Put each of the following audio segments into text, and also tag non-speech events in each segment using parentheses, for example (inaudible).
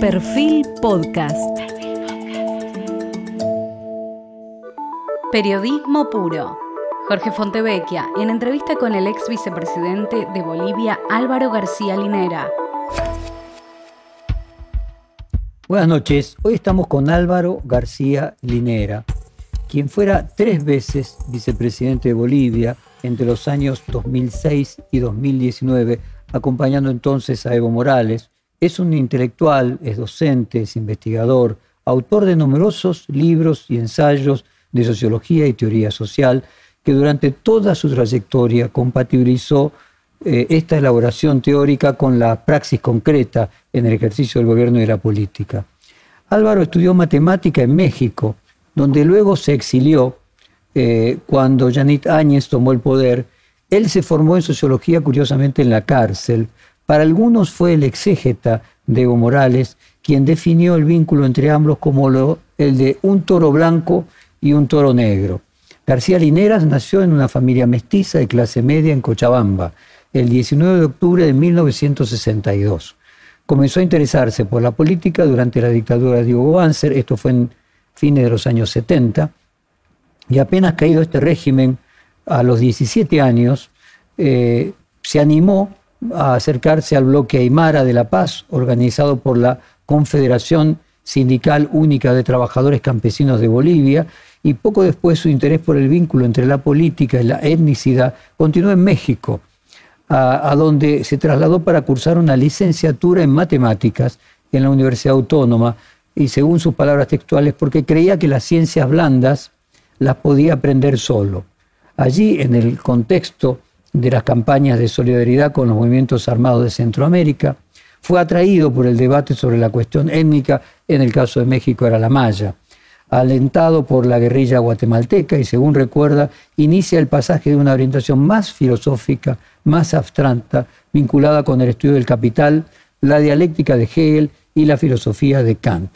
Perfil Podcast. Periodismo puro. Jorge Fontevecchia, en entrevista con el ex vicepresidente de Bolivia, Álvaro García Linera. Buenas noches. Hoy estamos con Álvaro García Linera, quien fuera tres veces vicepresidente de Bolivia entre los años 2006 y 2019, acompañando entonces a Evo Morales es un intelectual, es docente, es investigador, autor de numerosos libros y ensayos de sociología y teoría social, que durante toda su trayectoria compatibilizó eh, esta elaboración teórica con la praxis concreta en el ejercicio del gobierno y de la política. Álvaro estudió matemática en México, donde luego se exilió eh, cuando Janit Áñez tomó el poder. Él se formó en sociología, curiosamente, en la cárcel, para algunos fue el exégeta de Evo Morales quien definió el vínculo entre ambos como el de un toro blanco y un toro negro. García Lineras nació en una familia mestiza de clase media en Cochabamba el 19 de octubre de 1962. Comenzó a interesarse por la política durante la dictadura de Diego Banzer, esto fue en fines de los años 70, y apenas caído este régimen a los 17 años, eh, se animó a acercarse al bloque Aymara de la Paz, organizado por la Confederación Sindical Única de Trabajadores Campesinos de Bolivia, y poco después su interés por el vínculo entre la política y la etnicidad continuó en México, a, donde se trasladó para cursar una licenciatura en matemáticas en la Universidad Autónoma, y según sus palabras textuales, porque creía que las ciencias blandas las podía aprender solo. Allí, en el contexto de las campañas de solidaridad con los movimientos armados de Centroamérica, fue atraído por el debate sobre la cuestión étnica, en el caso de México era la maya, alentado por la guerrilla guatemalteca y según recuerda, inicia el pasaje de una orientación más filosófica, más abstracta, vinculada con el estudio del capital, la dialéctica de Hegel y la filosofía de Kant.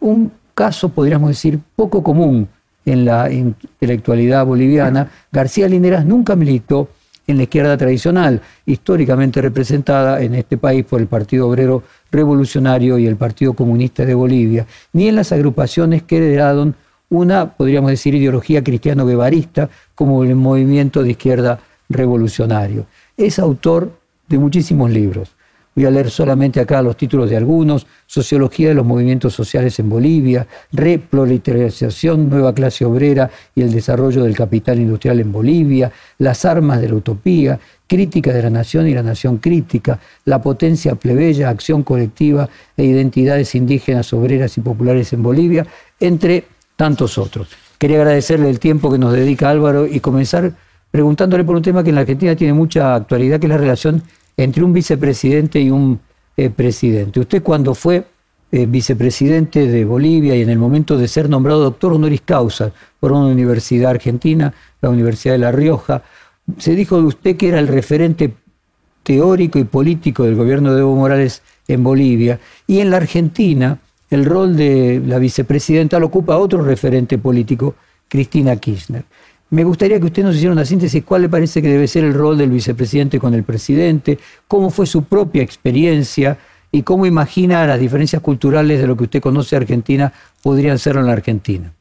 Un caso, podríamos decir, poco común en la intelectualidad boliviana. García Lineras nunca militó en la izquierda tradicional, históricamente representada en este país por el Partido Obrero Revolucionario y el Partido Comunista de Bolivia, ni en las agrupaciones que heredaron una, podríamos decir, ideología cristiano-guevarista como el movimiento de izquierda revolucionario. Es autor de muchísimos libros. Voy a leer solamente acá los títulos de algunos. Sociología de los movimientos sociales en Bolivia, Reproletarización, Nueva clase obrera y el desarrollo del capital industrial en Bolivia, Las armas de la utopía, Crítica de la nación y la nación crítica, La potencia plebeya, Acción colectiva e identidades indígenas, obreras y populares en Bolivia, entre tantos otros. Quería agradecerle el tiempo que nos dedica Álvaro y comenzar preguntándole por un tema que en la Argentina tiene mucha actualidad, que es la relación entre un vicepresidente y un eh, presidente. Usted cuando fue eh, vicepresidente de Bolivia y en el momento de ser nombrado doctor honoris causa por una universidad argentina, la Universidad de La Rioja, se dijo de usted que era el referente teórico y político del gobierno de Evo Morales en Bolivia y en la Argentina el rol de la vicepresidenta lo ocupa otro referente político, Cristina Kirchner. Me gustaría que usted nos hiciera una síntesis, cuál le parece que debe ser el rol del vicepresidente con el presidente, cómo fue su propia experiencia y cómo imagina las diferencias culturales de lo que usted conoce de Argentina podrían ser en la Argentina.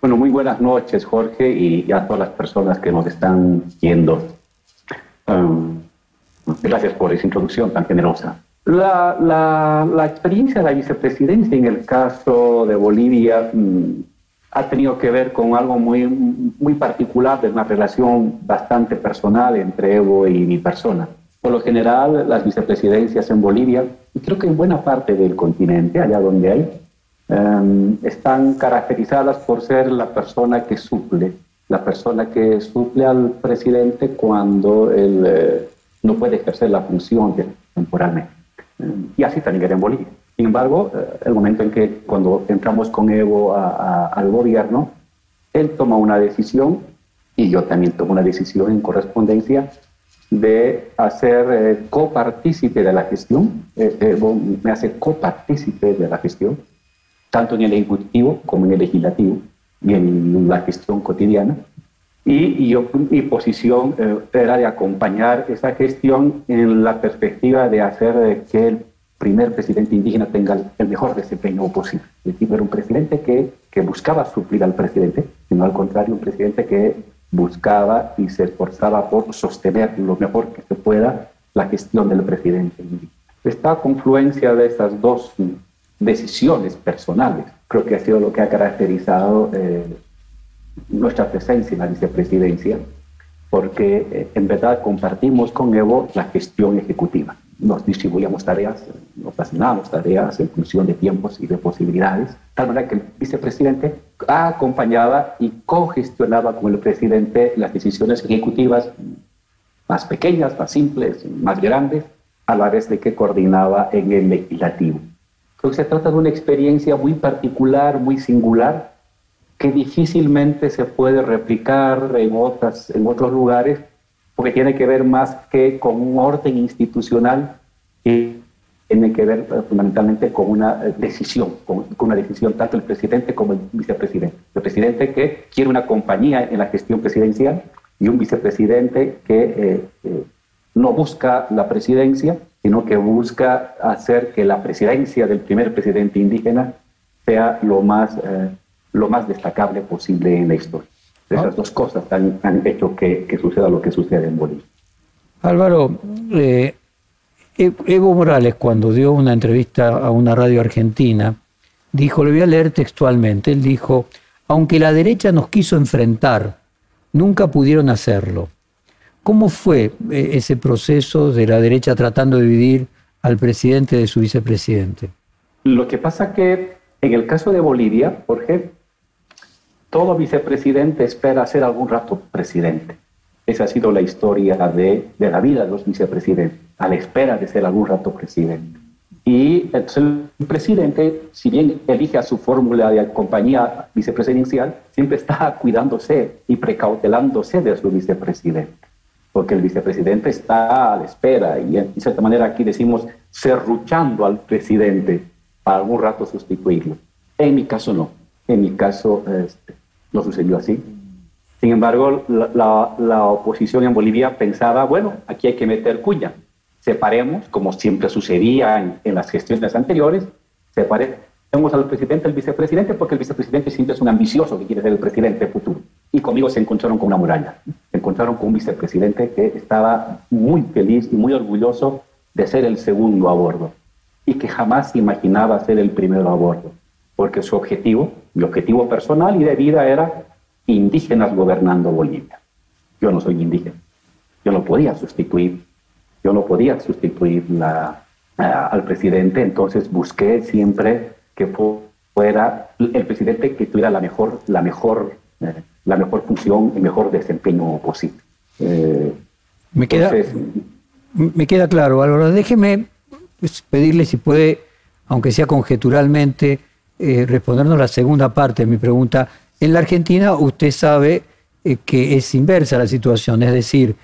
Bueno, muy buenas noches, Jorge, y a todas las personas que nos están viendo. Um, gracias por esa introducción tan generosa. La, la, experiencia de la vicepresidencia en el caso de Bolivia mm, ha tenido que ver con algo muy, muy particular de una relación bastante personal entre Evo y mi persona. Por lo general, las vicepresidencias en Bolivia, y creo que en buena parte del continente, allá donde hay, em, están caracterizadas por ser la persona que suple, la persona que suple al presidente cuando él eh, no puede ejercer la función temporalmente. y así también era en Bolivia. Sin embargo, eh, el momento en que cuando entramos con Evo al gobierno, él toma una decisión y yo también tomo una decisión en correspondencia de hacer eh, copartícipe de la gestión. Eh, Evo me hace copartícipe de la gestión, tanto en el Ejecutivo como en el Legislativo y en la gestión cotidiana. Y, yo, mi posición era de acompañar esa gestión en la perspectiva de hacer que él primer presidente indígena tenga el mejor desempeño posible. Es decir, era un presidente que, que buscaba suplir al presidente, sino al contrario, un presidente que buscaba y se esforzaba por sostener lo mejor que se pueda la gestión del presidente indígena. Esta confluencia de estas dos decisiones personales creo que ha sido lo que ha caracterizado eh, nuestra presencia en la vicepresidencia, porque eh, en verdad compartimos con Evo la gestión ejecutiva. Nos distribuíamos tareas, nos asignábamos tareas en función de tiempos y de posibilidades, tal manera que el vicepresidente acompañaba y cogestionaba con el presidente las decisiones ejecutivas más pequeñas, más simples, más grandes, a la vez de que coordinaba en el legislativo. Creo que se trata de una experiencia muy particular, muy singular, que difícilmente se puede replicar en, otros lugares, porque tiene que ver más que con un orden institucional tiene que ver eh, fundamentalmente con una eh, decisión, con, una decisión tanto el presidente como el vicepresidente. El presidente que quiere una compañía en la gestión presidencial y un vicepresidente que eh, no busca la presidencia, sino que busca hacer que la presidencia del primer presidente indígena sea lo más, lo más destacable posible en la historia. Esas dos cosas han, han hecho que, que, suceda lo que sucede en Bolivia. Álvaro, eh, Evo Morales cuando dio una entrevista a una radio argentina, dijo, le voy a leer textualmente, él dijo, aunque la derecha nos quiso enfrentar, nunca pudieron hacerlo. ¿Cómo fue eh, ese proceso de la derecha tratando de dividir al presidente de su vicepresidente? Lo que pasa que en el caso de Bolivia, Jorge, todo vicepresidente espera ser algún rato presidente. Esa ha sido la historia de, de la vida de los vicepresidentes, a la espera de ser algún rato presidente. Y el presidente, si bien elige a su fórmula de compañía vicepresidencial, siempre está cuidándose y precautelándose de su vicepresidente porque el vicepresidente está a la espera y en cierta manera aquí decimos serruchando al presidente para algún rato sustituirlo. En mi caso no, en mi caso este, no sucedió así. Sin embargo, la, oposición en Bolivia pensaba, bueno, aquí hay que meter cuña, separemos, como siempre sucedía en, en las gestiones anteriores, separemos al presidente, al vicepresidente, porque el vicepresidente siempre es un ambicioso que quiere ser el presidente futuro. Y conmigo se encontraron con una muralla. Se encontraron con un vicepresidente que estaba muy feliz y muy orgulloso de ser el segundo a bordo y que jamás imaginaba ser el primero a bordo, porque su objetivo, mi objetivo personal y de vida era indígenas gobernando Bolivia. Yo no soy indígena, yo no podía sustituir, yo no podía sustituir la, al presidente, entonces busqué siempre que fuera el presidente que tuviera la mejor, la mejor, eh, la mejor función y mejor desempeño posible. Eh, me, queda, me queda claro, Álvaro. Déjeme pues, pedirle si puede, aunque sea conjeturalmente, eh, respondernos la segunda parte de mi pregunta. En la Argentina usted sabe que es inversa la situación, es decir,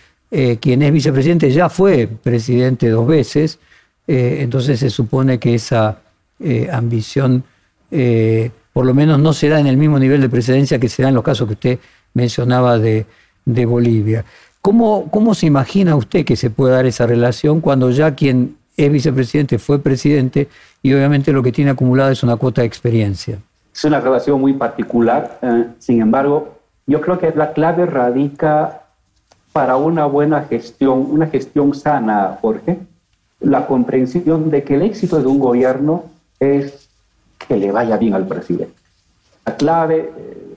quien es vicepresidente ya fue presidente dos veces, entonces se supone que esa eh, ambición, eh, por lo menos no se da en el mismo nivel de precedencia que se da en los casos que usted mencionaba de, Bolivia. ¿Cómo, ¿Cómo se imagina usted que se puede dar esa relación cuando ya quien es vicepresidente fue presidente y obviamente lo que tiene acumulado es una cuota de experiencia? Es una relación muy particular, eh, sin embargo, yo creo que la clave radica para una buena gestión, una gestión sana, Jorge, la comprensión de que el éxito de un gobierno es que le vaya bien al presidente. La clave eh,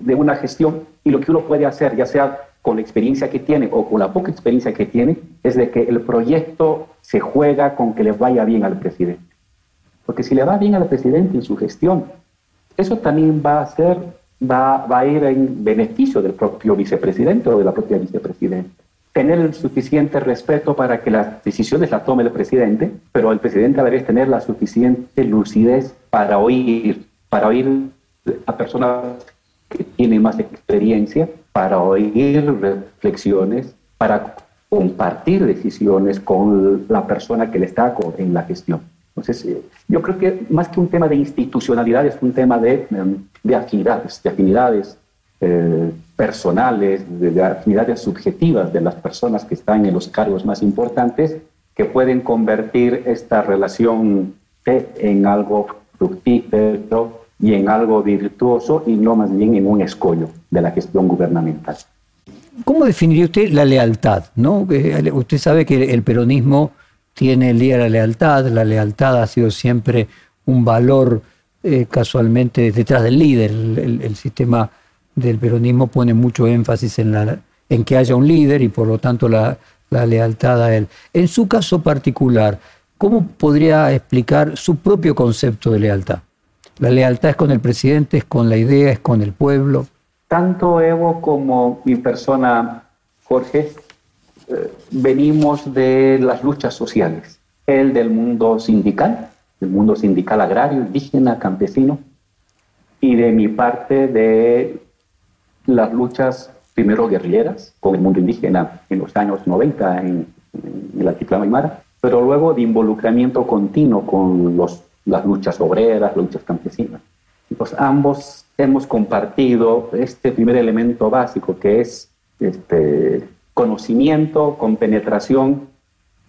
de una gestión y lo que uno puede hacer, ya sea con la experiencia que tiene o con la poca experiencia que tiene, es de que el proyecto se juega con que le vaya bien al presidente. Porque si le va bien al presidente en su gestión, eso también va a ser, va, va a ir en beneficio del propio vicepresidente o de la propia vicepresidenta tener el suficiente respeto para que las decisiones las tome el presidente, pero el presidente debe tener la suficiente lucidez para oír, para oír a personas que tienen más experiencia, para oír reflexiones, para compartir decisiones con la persona que le está en la gestión. Entonces, eh, yo creo que más que un tema de institucionalidad, es un tema de, de afinidades, de afinidades eh, personales, de, afinidades subjetivas de las personas que están en los cargos más importantes, que pueden convertir esta relación en algo fructífero y en algo virtuoso y no más bien en un escollo de la gestión gubernamental. ¿Cómo definiría usted la lealtad? ¿no? Usted sabe que el peronismo tiene el día de la lealtad, la lealtad ha sido siempre un valor eh, casualmente detrás del líder. El, sistema del peronismo pone mucho énfasis en, la, en que haya un líder y por lo tanto la, la lealtad a él. En su caso particular, ¿cómo podría explicar su propio concepto de lealtad? La lealtad es con el presidente, es con la idea, es con el pueblo. Tanto Evo como mi persona, Jorge, eh, venimos de las luchas sociales. Él del mundo sindical, del mundo sindical agrario, indígena, campesino, y de mi parte de las luchas primero guerrilleras con el mundo indígena en los años 90 en, en el altiplano Aymara, pero luego de involucramiento continuo con los las luchas obreras, luchas campesinas. Pues ambos hemos compartido este primer elemento básico que es este, conocimiento, con penetración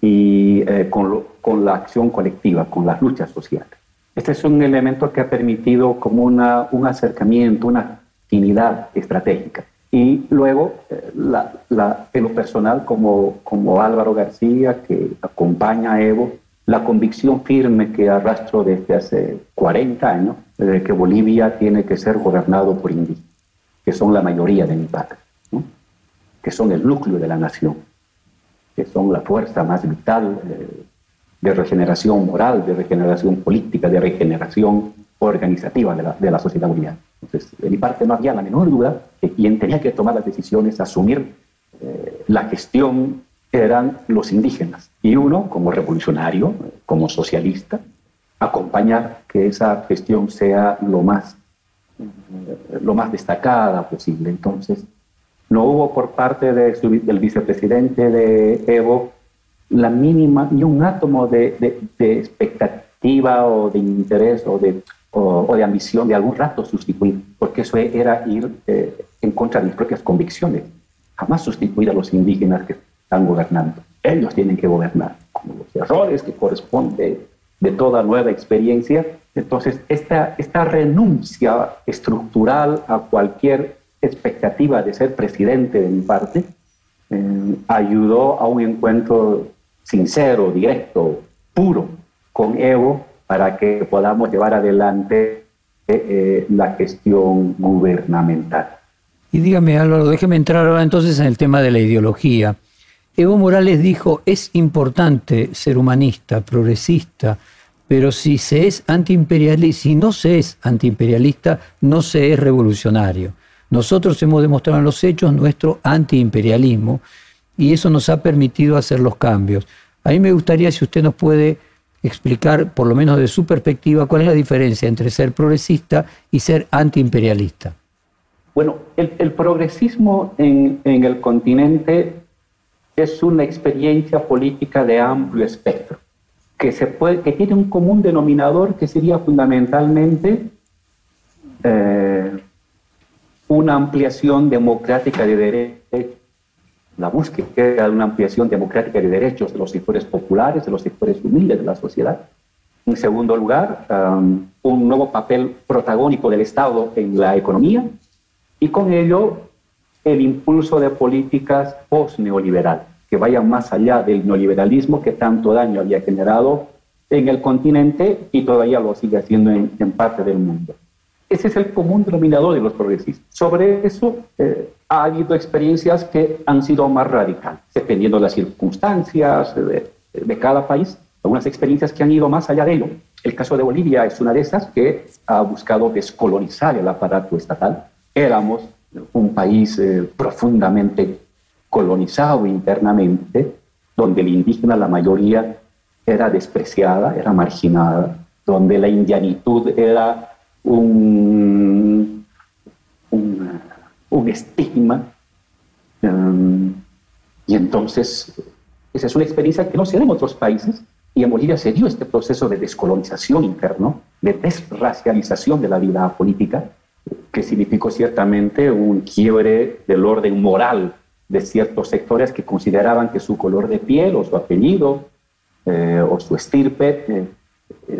y eh, con, con, la acción colectiva, con las luchas sociales. Este es un elemento que ha permitido como una, un acercamiento, una afinidad estratégica. Y luego, eh, la, la, en lo personal, como, como Álvaro García, que acompaña a Evo, la convicción firme que arrastro desde hace 40 años de que Bolivia tiene que ser gobernado por indígenas, que son la mayoría de mi patria, que son el núcleo de la nación, que son la fuerza más vital eh, de regeneración moral, de regeneración política, de regeneración organizativa de la, sociedad boliviana. Entonces, de mi parte no había la menor duda que quien tenía que tomar las decisiones, asumir eh, la gestión eran los indígenas. Y uno, como revolucionario, como socialista, acompañar que esa gestión sea lo más, lo más destacada posible. Entonces, no hubo por parte del vicepresidente de Evo la mínima, ni un átomo de, expectativa o de interés o de, o, de ambición de algún rato sustituir, porque eso era ir eh, en contra de mis propias convicciones. Jamás sustituir a los indígenas que están gobernando. Ellos tienen que gobernar, como los errores que corresponden de toda nueva experiencia. Entonces, esta, esta renuncia estructural a cualquier expectativa de ser presidente de mi parte eh, ayudó a un encuentro sincero, directo, puro con Evo para que podamos llevar adelante eh, eh, la gestión gubernamental. Y dígame, Álvaro, déjeme entrar ahora entonces en el tema de la ideología. Evo Morales dijo, es importante ser humanista, progresista, pero si se es antiimperialista, si no se es antiimperialista, no se es revolucionario. Nosotros hemos demostrado en los hechos nuestro antiimperialismo y eso nos ha permitido hacer los cambios. A mí me gustaría si usted nos puede explicar, por lo menos de su perspectiva, cuál es la diferencia entre ser progresista y ser antiimperialista. Bueno, el, progresismo en, en el continente es una experiencia política de amplio espectro, que, se puede, que tiene un común denominador que sería fundamentalmente eh, una ampliación democrática de derechos, la búsqueda de una ampliación democrática de derechos de los sectores populares, de los sectores humildes de la sociedad. En segundo lugar, um, un nuevo papel protagónico del Estado en la economía y con ello el impulso de políticas post-neoliberales que vayan más allá del neoliberalismo que tanto daño había generado en el continente y todavía lo sigue haciendo en, parte del mundo. Ese es el común denominador de los progresistas. Sobre eso eh, ha habido experiencias que han sido más radicales, dependiendo de las circunstancias de, de cada país, algunas experiencias que han ido más allá de ello. El caso de Bolivia es una de esas que ha buscado descolonizar el aparato estatal. Éramos un país eh, profundamente colonizado internamente, donde el indígena, la mayoría, era despreciada, era marginada, donde la indianitud era un, un, estigma. Um, y entonces, esa es una experiencia que no se da en otros países, y en Bolivia se dio este proceso de descolonización interno, de desracialización de la vida política, que significó ciertamente un quiebre del orden moral de ciertos sectores que consideraban que su color de piel o su apellido o su estirpe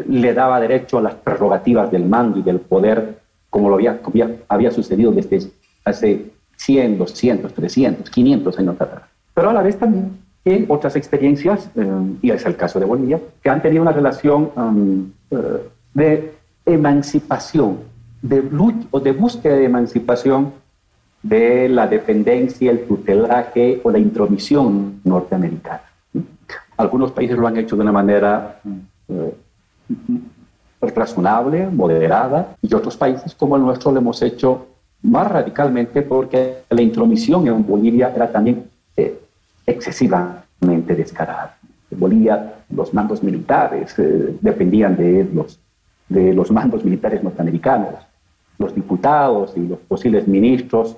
le daba derecho a las prerrogativas del mando y del poder, como lo había, había sucedido desde hace 100, 200, 300, 500 años atrás. Pero a la vez también en otras experiencias, eh, y es el caso de Bolivia, que han tenido una relación um, eh, de emancipación, de lucha o de búsqueda de emancipación de la dependencia, el tutelaje o la intromisión norteamericana. Algunos países lo han hecho de una manera eh, razonable, moderada, y otros países como el nuestro lo hemos hecho más radicalmente porque la intromisión en Bolivia era también eh, excesivamente descarada. En Bolivia los mandos militares eh, dependían de los, de los mandos militares norteamericanos. Los diputados y los posibles ministros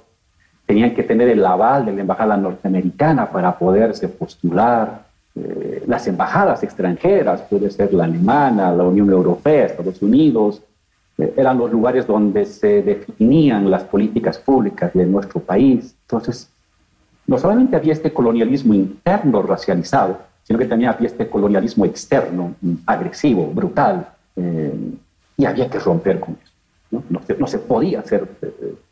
tenían que tener el aval de la embajada norteamericana para poderse postular eh, las embajadas extranjeras, puede ser la alemana, la Unión Europea, Estados Unidos, eh, eran los lugares donde se definían las políticas públicas de nuestro país. Entonces, no solamente había este colonialismo interno racializado, sino que también había este colonialismo externo, agresivo, brutal, eh, y había que romper con eso. No, no, se, podía ser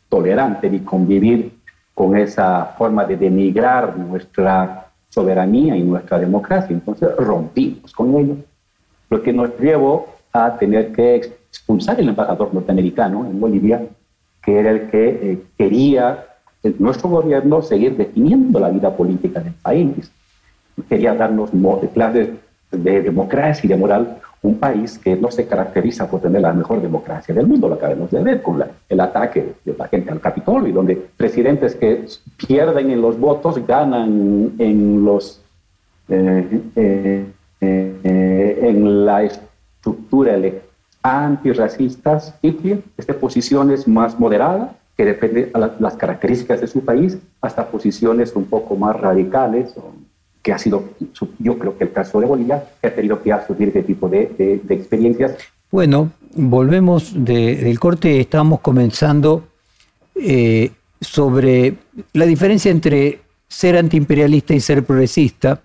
tolerante ni convivir con esa forma de denigrar nuestra soberanía y nuestra democracia. Entonces rompimos con ello, lo que nos llevó a tener que expulsar el embajador norteamericano en Bolivia, que era el que eh, quería nuestro gobierno seguir definiendo la vida política del país. Quería darnos clases de democracia y de moral un país que no se caracteriza por tener la mejor democracia del mundo, lo acabamos de ver con el ataque de la gente al Capitolio, y donde presidentes que pierden en los votos ganan en los eh, eh, eh, en la estructura antirracistas y este, posiciones más moderadas que depende de las características de su país hasta posiciones un poco más radicales que ha sido, yo creo que el caso de Bolivia, que ha tenido que asumir este tipo de, experiencias. Bueno, volvemos del corte, estamos comenzando eh, sobre la diferencia entre ser antiimperialista y ser progresista.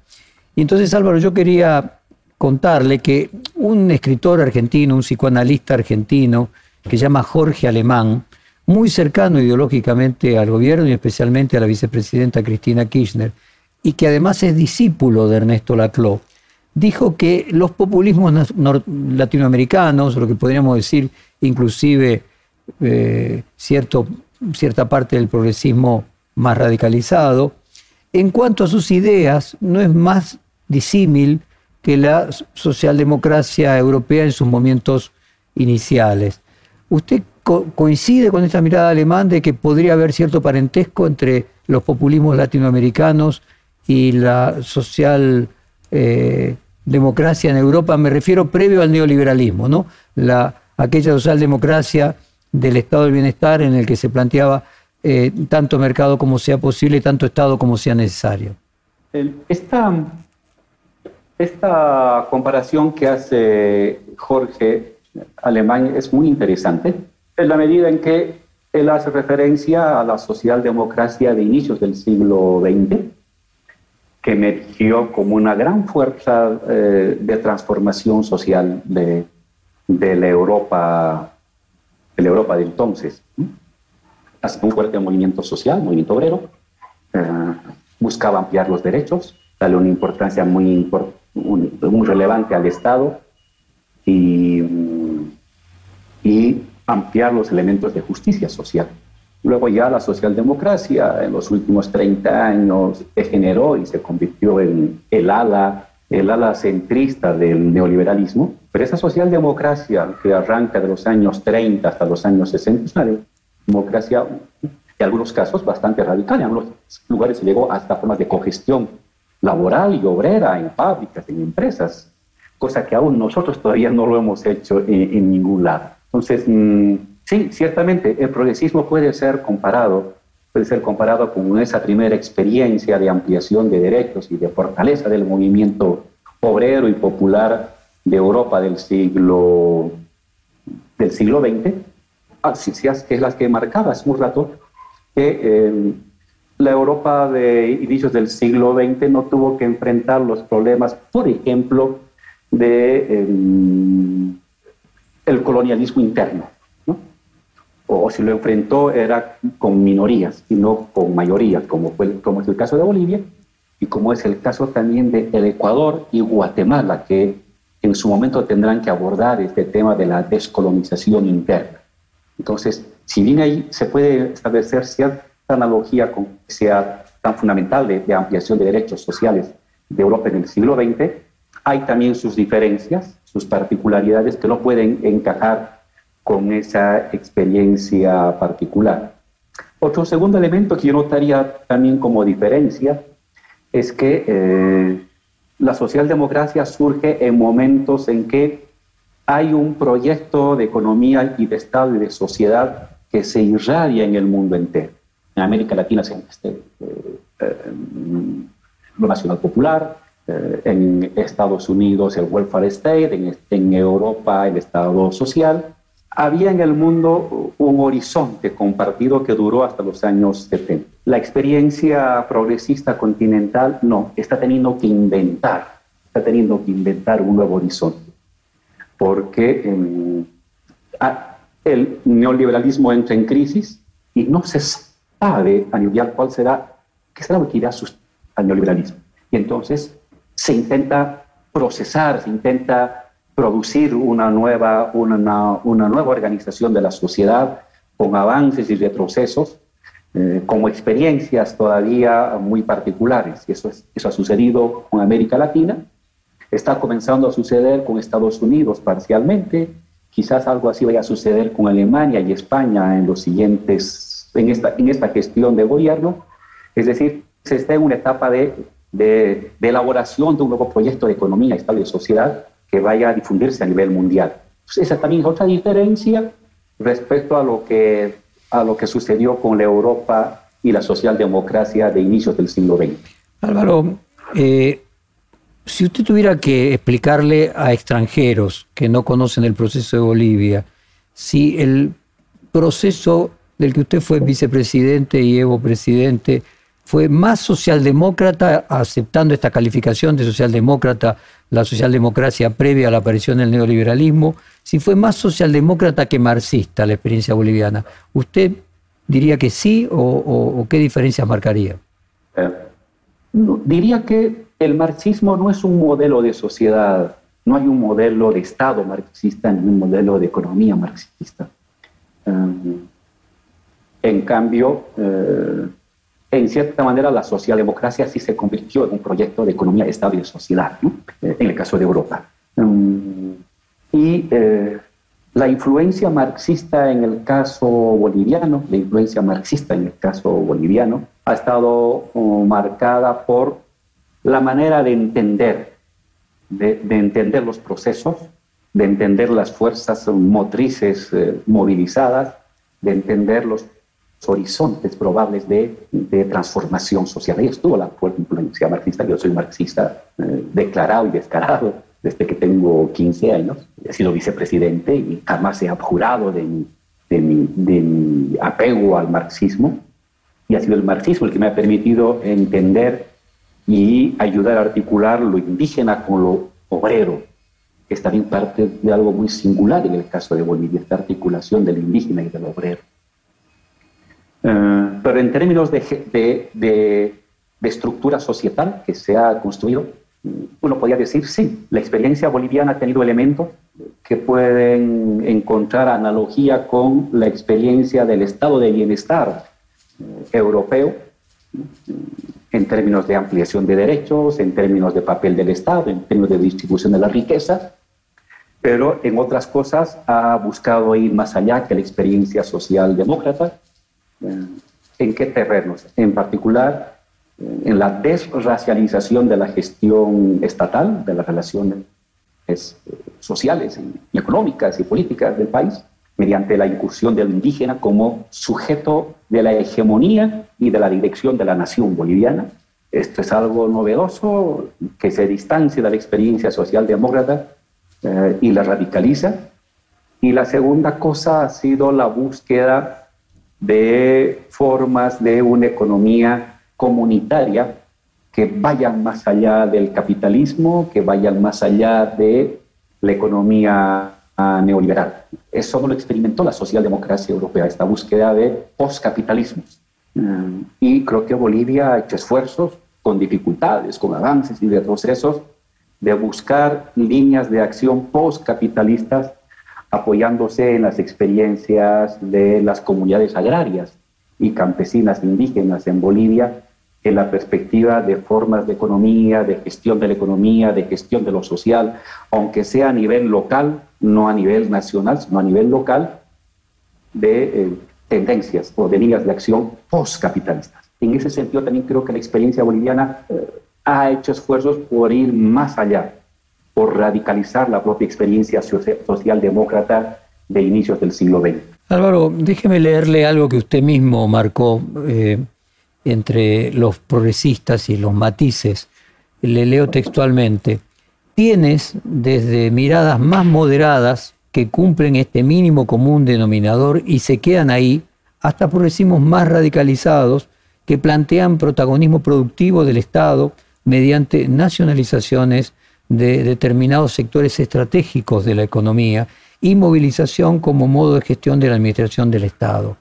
Y entonces, Álvaro, yo quería contarle que un escritor argentino, un psicoanalista argentino, que se llama Jorge Alemán, muy cercano ideológicamente al gobierno y especialmente a la vicepresidenta Cristina Kirchner, y que además es discípulo de Ernesto Laclau, dijo que los populismos latinoamericanos, lo que podríamos decir inclusive eh, cierto, cierta parte del progresismo más radicalizado, en cuanto a sus ideas, no es más disímil que la socialdemocracia europea en sus momentos iniciales. ¿Usted coincide con esta mirada alemán de que podría haber cierto parentesco entre los populismos latinoamericanos y la social eh, democracia en Europa, me refiero previo al neoliberalismo, ¿no? La, aquella socialdemocracia del estado del bienestar en el que se planteaba eh, tanto mercado como sea posible, tanto Estado como sea necesario. Esta, esta comparación que hace Jorge Alemán es muy interesante, en la medida en que él hace referencia a la socialdemocracia de inicios del siglo XX, que emergió como una gran fuerza eh, de transformación social de, de, la Europa, de Europa de entonces. Un fuerte movimiento social, movimiento obrero, eh, buscaba ampliar los derechos, darle una importancia muy, muy relevante al Estado y ampliar los elementos de justicia social. Luego ya la socialdemocracia en los últimos 30 años degeneró y se convirtió en el ala, el ala centrista del neoliberalismo. Pero esa socialdemocracia que arranca de los años 30 hasta los años 60 es una democracia, en algunos casos, bastante radical. En algunos lugares llegó hasta formas de cogestión laboral y obrera en fábricas, en empresas, cosa que aún nosotros todavía no lo hemos hecho en, ningún lado. Entonces, mm, Sí, ciertamente el progresismo puede ser comparado, puede ser comparado con esa primera experiencia de ampliación de derechos y de fortaleza del movimiento obrero y popular de Europa del siglo del siglo XX, que es las que marcaba hace un rato, que eh, la Europa de inicios del siglo XX no tuvo que enfrentar los problemas, por ejemplo, de em, el colonialismo interno. O, si lo enfrentó era con minorías y no con mayorías, como, fue, como es el caso de Bolivia y como es el caso también de el Ecuador y Guatemala, que en su momento tendrán que abordar este tema de la descolonización interna. Entonces, si bien ahí se puede establecer cierta analogía con que sea tan fundamental de, ampliación de derechos sociales de Europa en el siglo XX, hay también sus diferencias, sus particularidades que no pueden encajar con esa experiencia particular. Otro segundo elemento que yo notaría también como diferencia es que eh, la socialdemocracia surge en momentos en que hay un proyecto de economía y de Estado y de sociedad que se irradia en el mundo entero. En América Latina siempre este, eh, eh, lo nacional popular, eh, en Estados Unidos el welfare state, en, en Europa el Estado social. Había en el mundo un horizonte compartido que duró hasta los años 70. La experiencia progresista continental no, está teniendo que inventar, está teniendo que inventar un nuevo horizonte porque em, el neoliberalismo entra en crisis y no se sabe a nivel cuál será, qué será lo que irá al neoliberalismo. Y entonces se intenta procesar, se intenta producir una nueva, una, una nueva organización de la sociedad con avances y retrocesos, eh, como experiencias todavía muy particulares. Y eso, es, eso ha sucedido con América Latina Está comenzando a suceder con Estados Unidos parcialmente, quizás algo así vaya a suceder con Alemania y España en los siguientes, en esta, en esta gestión de gobierno. Es decir, se está en una etapa de, de, elaboración de un nuevo proyecto de economía, Estado y sociedad que vaya a difundirse a nivel mundial. esa también es otra diferencia respecto a lo que, a lo que sucedió con la Europa y la socialdemocracia de inicios del siglo XX. Álvaro, eh, si usted tuviera que explicarle a extranjeros que no conocen el proceso de Bolivia, si el proceso del que usted fue vicepresidente y Evo presidente fue más socialdemócrata, aceptando esta calificación de socialdemócrata, la socialdemocracia previa a la aparición del neoliberalismo, si fue más socialdemócrata que marxista la experiencia boliviana, ¿usted diría que sí o, qué diferencias marcaría? Eh, diría que el marxismo no es un modelo de sociedad, no hay un modelo de Estado marxista ni un modelo de economía marxista. Um, en cambio, eh, en cierta manera la socialdemocracia sí se convirtió en un proyecto de economía, Estado y sociedad, eh, en el caso de Europa. Um, y eh, la influencia marxista en el caso boliviano, la influencia marxista en el caso boliviano, ha estado uh, marcada por la manera de entender, de, entender los procesos, de entender las fuerzas motrices eh, movilizadas, de entender los horizontes probables de, transformación social. Ahí estuvo la fuerte influencia marxista. Yo soy marxista eh, declarado y descarado desde que tengo 15 años. He sido vicepresidente y jamás he abjurado de de mi apego al marxismo. Y ha sido el marxismo el que me ha permitido entender y ayudar a articular lo indígena con lo obrero, que es también parte de algo muy singular en el caso de Bolivia, esta articulación del indígena y del obrero. Eh, pero en términos de, de, de, estructura societal que se ha construido, uno podría decir, sí, la experiencia boliviana ha tenido elementos que pueden encontrar analogía con la experiencia del estado de bienestar eh, europeo, en términos de ampliación de derechos, en términos de papel del Estado, en términos de distribución de la riqueza, pero en otras cosas ha buscado ir más allá que la experiencia social demócrata. Eh, ¿En qué terrenos? En particular, eh, en la desracialización de la gestión estatal, de las relaciones eh, sociales y económicas y políticas del país, mediante la incursión del indígena como sujeto de la hegemonía y de la dirección de la nación boliviana. Esto es algo novedoso que se distancia de la experiencia socialdemócrata eh, y la radicaliza. Y la segunda cosa ha sido la búsqueda de formas de una economía comunitaria que vayan más allá del capitalismo, que vayan más allá de la economía ah, neoliberal. Eso no lo experimentó la socialdemocracia europea, esta búsqueda de postcapitalismos. Mm, y creo que Bolivia ha hecho esfuerzos con dificultades, con avances y retrocesos, de buscar líneas de acción postcapitalistas apoyándose en las experiencias de las comunidades agrarias y campesinas indígenas en Bolivia en la perspectiva de formas de economía, de gestión de la economía, de gestión de lo social, aunque sea a nivel local, no a nivel nacional, sino a nivel local, de eh, tendencias o de líneas de acción postcapitalistas. En ese sentido, también creo que la experiencia boliviana eh, ha hecho esfuerzos por ir más allá, por radicalizar la propia experiencia socialdemócrata de inicios del siglo XX. Álvaro, déjeme leerle algo que usted mismo marcó eh, entre los progresistas y los matices. Le leo textualmente. Tienes desde miradas más moderadas que cumplen este mínimo común denominador y se quedan ahí, hasta progresismos más radicalizados que plantean protagonismo productivo del Estado mediante nacionalizaciones de determinados sectores estratégicos de la economía y movilización como modo de gestión de la administración del Estado.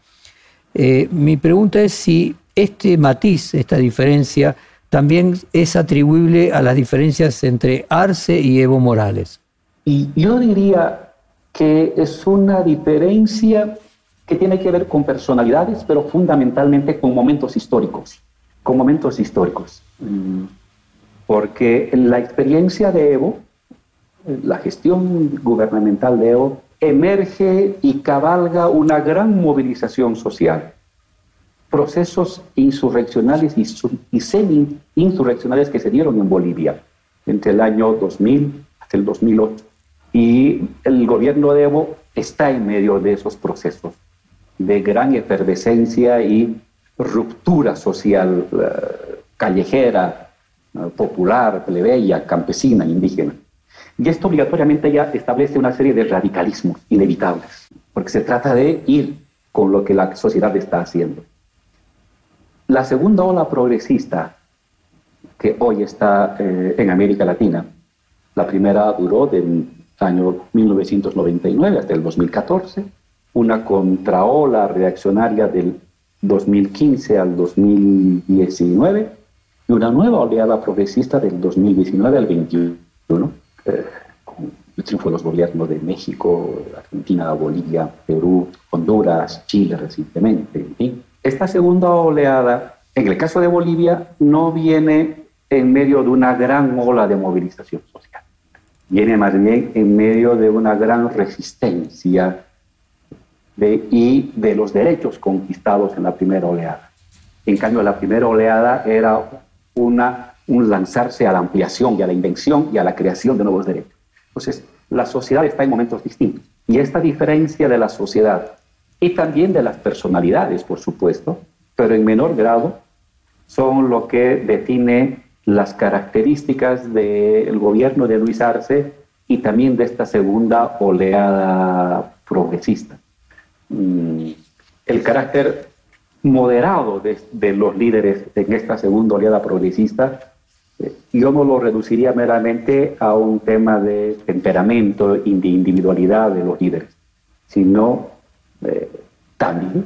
Eh, mi pregunta es si este matiz, esta diferencia, también es atribuible a las diferencias entre Arce y Evo Morales. Y yo diría que es una diferencia que tiene que ver con personalidades, pero fundamentalmente con momentos históricos, con momentos históricos. Mm, porque la experiencia de Evo, la gestión gubernamental de Evo, emerge y cabalga una gran movilización social. Procesos insurreccionales y, semi-insurreccionales que se dieron en Bolivia entre el año 2000 hasta el 2008. Y el gobierno de Evo está en medio de esos procesos de gran efervescencia y ruptura social eh, callejera, popular, plebeya, campesina, indígena. Y esto obligatoriamente ya establece una serie de radicalismos inevitables, porque se trata de ir con lo que la sociedad está haciendo. La segunda ola progresista que hoy está eh, en América Latina, la primera duró del año 1999 hasta el 2014, una contraola reaccionaria del 2015 al 2019 y una nueva oleada progresista del 2019 al 21, eh, con el triunfo de los gobiernos de México, Argentina, Bolivia, Perú, Honduras, Chile recientemente. Esta segunda oleada, en el caso de Bolivia, no viene en medio de una gran ola de movilización social, viene más bien en medio de una gran resistencia de, y de los derechos conquistados en la primera oleada. En cambio, la primera oleada era una, un lanzarse a la ampliación y a la invención y a la creación de nuevos derechos. Entonces, la sociedad está en momentos distintos. Y esta diferencia de la sociedad y también de las personalidades, por supuesto, pero en menor grado, son lo que define las características del gobierno de Luis Arce y también de esta segunda oleada progresista. Mm, el carácter moderado de, los líderes en esta segunda oleada progresista, eh, yo no lo reduciría meramente a un tema de temperamento de individualidad de los líderes, sino eh, también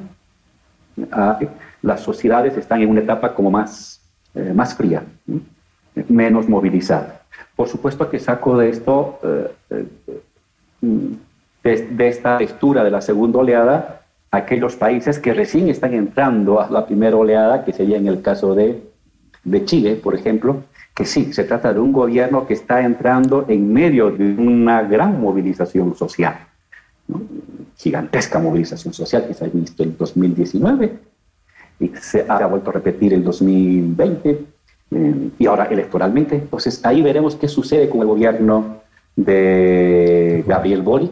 las sociedades están en una etapa como más, eh, más fría, menos movilizada. Por supuesto que saco de esto de, esta lectura de la segunda oleada aquellos países que recién están entrando a la primera oleada, que sería en el caso de, de Chile, por ejemplo, que sí, se trata de un gobierno que está entrando en medio de una gran movilización social, gigantesca movilización social que se ha visto en 2019 y se ha vuelto a repetir en 2020 eh, y ahora electoralmente. Entonces ahí veremos qué sucede con el gobierno de Gabriel Boric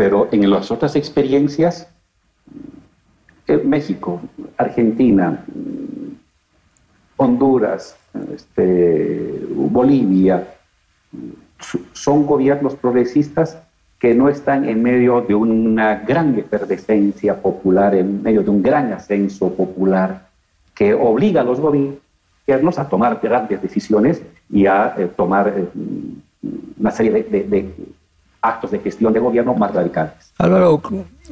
pero en las otras experiencias, México, Argentina, Honduras, este, Bolivia, son gobiernos progresistas que no están en medio de una gran efervescencia popular, en medio de un gran ascenso popular que obliga a los gobiernos a tomar grandes decisiones y a eh, tomar eh, una serie de, actos de gestión de gobierno más radicales. Álvaro,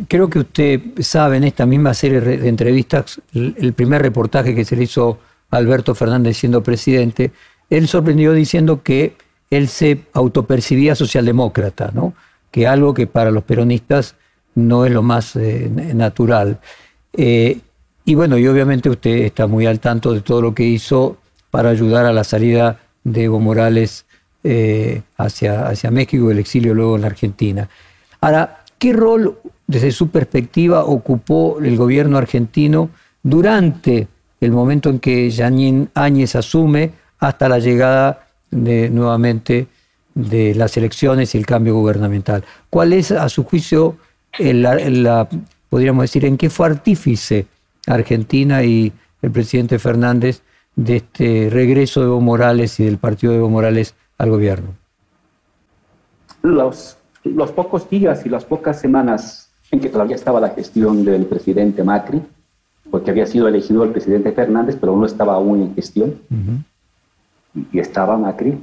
creo que usted sabe en esta misma serie de entrevistas, el primer reportaje que se le hizo a Alberto Fernández siendo presidente, él sorprendió diciendo que él se autopercibía socialdemócrata, ¿no? que algo que para los peronistas no es lo más eh, natural. Eh, y bueno, y obviamente usted está muy al tanto de todo lo que hizo para ayudar a la salida de Evo Morales eh, hacia, hacia México el exilio luego en la Argentina. Ahora, ¿qué rol desde su perspectiva ocupó el gobierno argentino durante el momento en que Janine Áñez asume hasta la llegada de, nuevamente de las elecciones y el cambio gubernamental. ¿Cuál es, a su juicio, podríamos decir, en qué fue artífice Argentina y el presidente Fernández de este regreso de Evo Morales y del partido de Evo Morales al gobierno? Los, los pocos días y las pocas semanas en que todavía estaba la gestión del presidente Macri, porque había sido elegido el presidente Fernández, pero no estaba aún en gestión, y estaba Macri,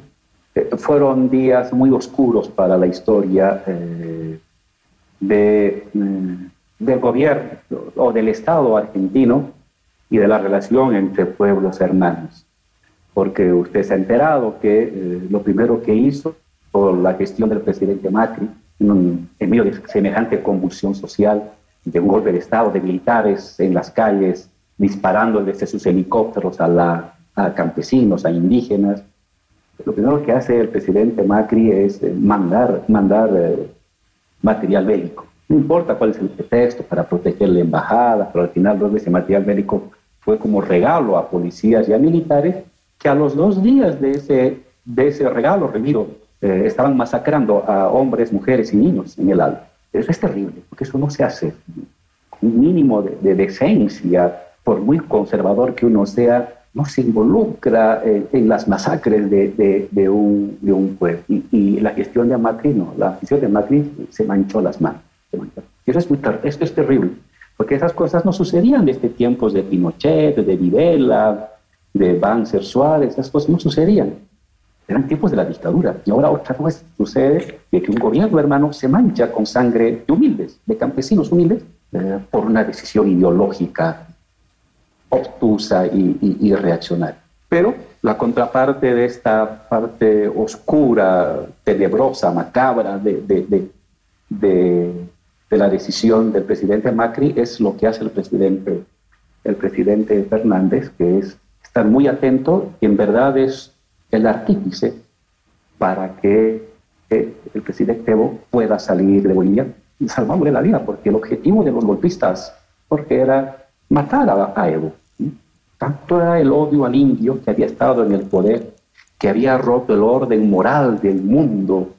eh, fueron días muy oscuros para la historia eh, de, mm, del gobierno o del Estado argentino y de la relación entre pueblos hermanos. Porque usted se ha enterado que eh, lo primero que hizo por la gestión del presidente Macri, en, medio de semejante convulsión social, de un golpe de Estado, de militares en las calles, disparando desde sus helicópteros a, la, a campesinos, a indígenas, lo primero que hace el presidente Macri es eh, mandar, mandar eh, material bélico. No importa cuál es el pretexto para proteger la embajada, pero al final ese material bélico fue como regalo a policías y a militares que a los dos días de ese, de ese regalo recibido eh, estaban masacrando a hombres, mujeres y niños en el alto. Eso es terrible, porque eso no se hace. Un mínimo de, de decencia, por muy conservador que uno sea, no se involucra eh, en las masacres de, de, un, de un, pueblo. Y, la gestión de Macri, la gestión de Macri se manchó las manos. Y eso es, muy esto es terrible, porque esas cosas no sucedían desde tiempos de Pinochet, de Videla, de Banzer Suárez, esas cosas no sucedían. Eran tiempos de la dictadura. Y ahora otra vez sucede de que un gobierno hermano se mancha con sangre de humildes, de campesinos humildes, eh, por una decisión ideológica obtusa y, reaccionaria. Pero la contraparte de esta parte oscura, tenebrosa, macabra de, de, de, la decisión del presidente Macri es lo que hace el presidente, el presidente Fernández, que es estar muy atento y en verdad es el artífice para que el presidente Evo pueda salir de Bolivia y salvarle la vida, porque el objetivo de los golpistas, porque era matar a, Evo. Tanto era el odio al indio que había estado en el poder, que había roto el orden moral del mundo,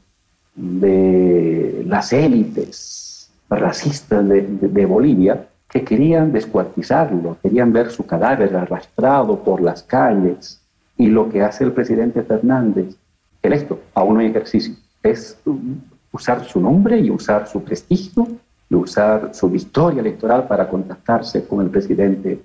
de las élites racistas de, Bolivia, que querían descuartizarlo, querían ver su cadáver arrastrado por las calles. Y lo que hace el presidente Fernández, electo, aún en ejercicio, es usar su nombre y usar su prestigio y usar su victoria electoral para contactarse con el presidente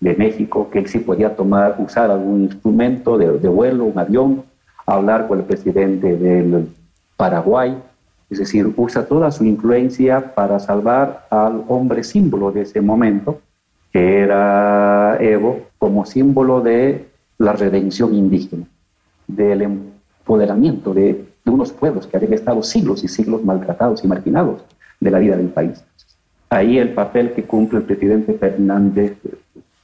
de México, que él sí podía tomar, usar algún instrumento de, vuelo, un avión, hablar con el presidente del Paraguay, es decir, usa toda su influencia para salvar al hombre símbolo de ese momento, que era Evo, como símbolo de la redención indígena, del empoderamiento de, unos pueblos que habían estado siglos y siglos maltratados y marginados de la vida del país. Ahí el papel que cumple el presidente Fernández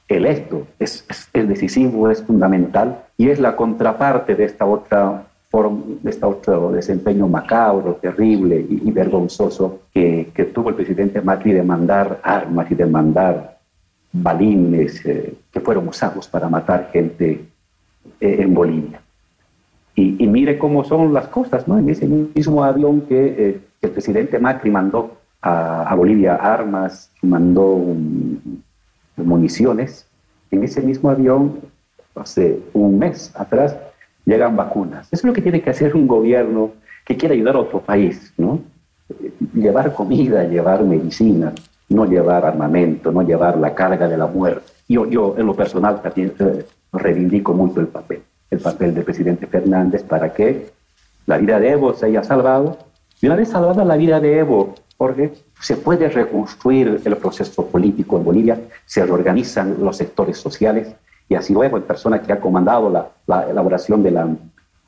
electo es, es, decisivo, es fundamental y es la contraparte de esta otra de este otro desempeño macabro, terrible y, vergonzoso que, que, tuvo el presidente Macri de mandar armas y de mandar balines eh, que fueron usados para matar gente eh, en Bolivia. Y, mire cómo son las cosas, ¿no? En ese mismo avión que eh, el presidente Macri mandó a, Bolivia armas, mandó municiones. En ese mismo avión, hace un mes atrás, llegan vacunas. Eso es lo que tiene que hacer un gobierno que quiere ayudar a otro país, ¿no? llevar comida, llevar medicina, no llevar armamento, no llevar la carga de la muerte. Yo, yo en lo personal también eh, reivindico mucho el papel, el papel del presidente Fernández para que la vida de Evo se haya salvado. Y una vez salvada la vida de Evo, Jorge, se puede reconstruir el proceso político en Bolivia, se reorganizan los sectores sociales y así luego en persona que ha comandado la, la elaboración de la,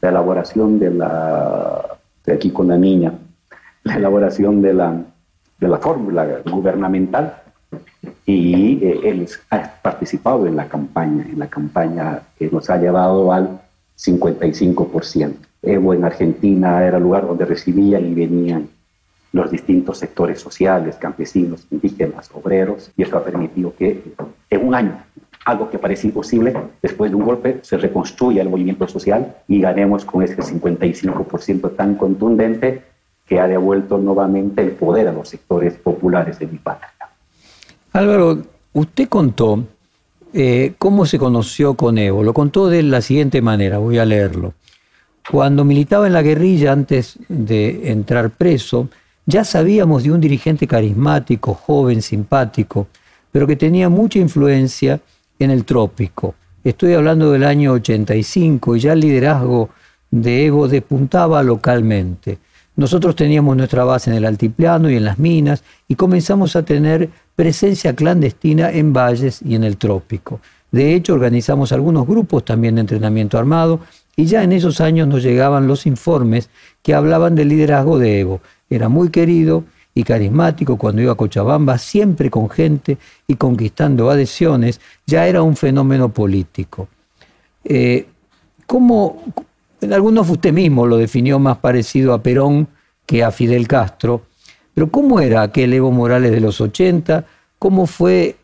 la elaboración de la, de aquí con la niña, la elaboración de la, de la fórmula gubernamental y eh, él ha participado en la campaña, en la campaña que nos ha llevado al 55%. Evo en Argentina era el lugar donde recibían y venían los distintos sectores sociales, campesinos, indígenas, obreros, y eso ha permitido que en un año, algo que parecía imposible, después de un golpe se reconstruya el movimiento social y ganemos con ese 55% tan contundente que ha devuelto nuevamente el poder a los sectores populares de mi patria. Álvaro, usted contó eh, cómo se conoció con Evo. Lo contó de la siguiente manera, voy a leerlo. Cuando militaba en la guerrilla antes de entrar preso, ya sabíamos de un dirigente carismático, joven, simpático, pero que tenía mucha influencia en el trópico. Estoy hablando del año 85 y ya el liderazgo de Evo despuntaba localmente. Nosotros teníamos nuestra base en el altiplano y en las minas y comenzamos a tener presencia clandestina en valles y en el trópico. De hecho, organizamos algunos grupos también de entrenamiento armado y ya en esos años nos llegaban los informes que hablaban del liderazgo de Evo. Era muy querido y carismático cuando iba a Cochabamba, siempre con gente y conquistando adhesiones, ya era un fenómeno político. Eh, ¿Cómo, en algunos usted mismo lo definió más parecido a Perón que a Fidel Castro, pero ¿cómo era aquel Evo Morales de los 80? ¿Cómo fue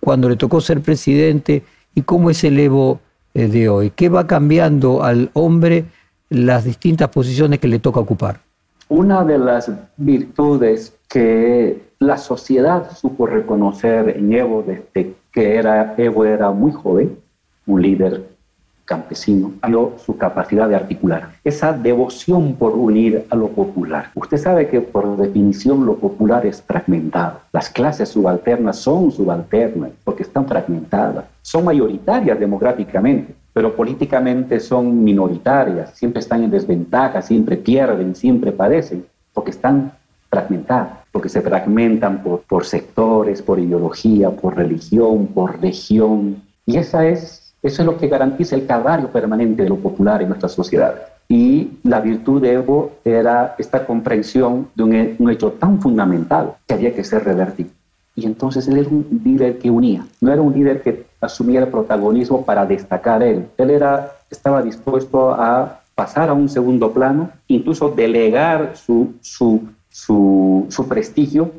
cuando le tocó ser presidente? ¿Y cómo es el Evo eh, de hoy? ¿Qué va cambiando al hombre las distintas posiciones que le toca ocupar? Una de las virtudes que la sociedad supo reconocer en Evo desde que era, Evo era muy joven, un líder campesino, vio su capacidad de articular, esa devoción por unir a lo popular. Usted sabe que por definición lo popular es fragmentado. Las clases subalternas son subalternas porque están fragmentadas. Son mayoritarias demográficamente, pero políticamente son minoritarias, siempre están en desventaja, siempre pierden, siempre padecen, porque están fragmentadas, porque se fragmentan por, sectores, por ideología, por religión, por región. Y esa es eso es lo que garantiza el calvario permanente de lo popular en nuestra sociedad. Y la virtud de Evo era esta comprensión de un, hecho tan fundamental que había que ser revertido. Y entonces él era un líder que unía, no era un líder que asumía el protagonismo para destacar él. Él era, estaba dispuesto a pasar a un segundo plano, incluso delegar su, su, su, su prestigio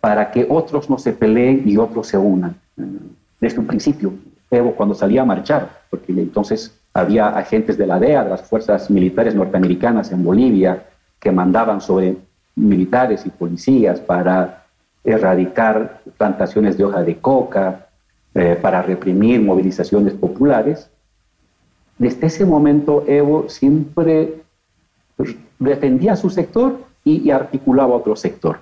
para que otros no se peleen y otros se unan. Desde un principio, cuando salía a marchar, porque entonces había agentes de la DEA, de las fuerzas militares norteamericanas en Bolivia, que mandaban sobre militares y policías para erradicar plantaciones de hoja de coca, eh, para reprimir movilizaciones populares. Desde ese momento Evo siempre defendía su sector y, y articulaba otro sector.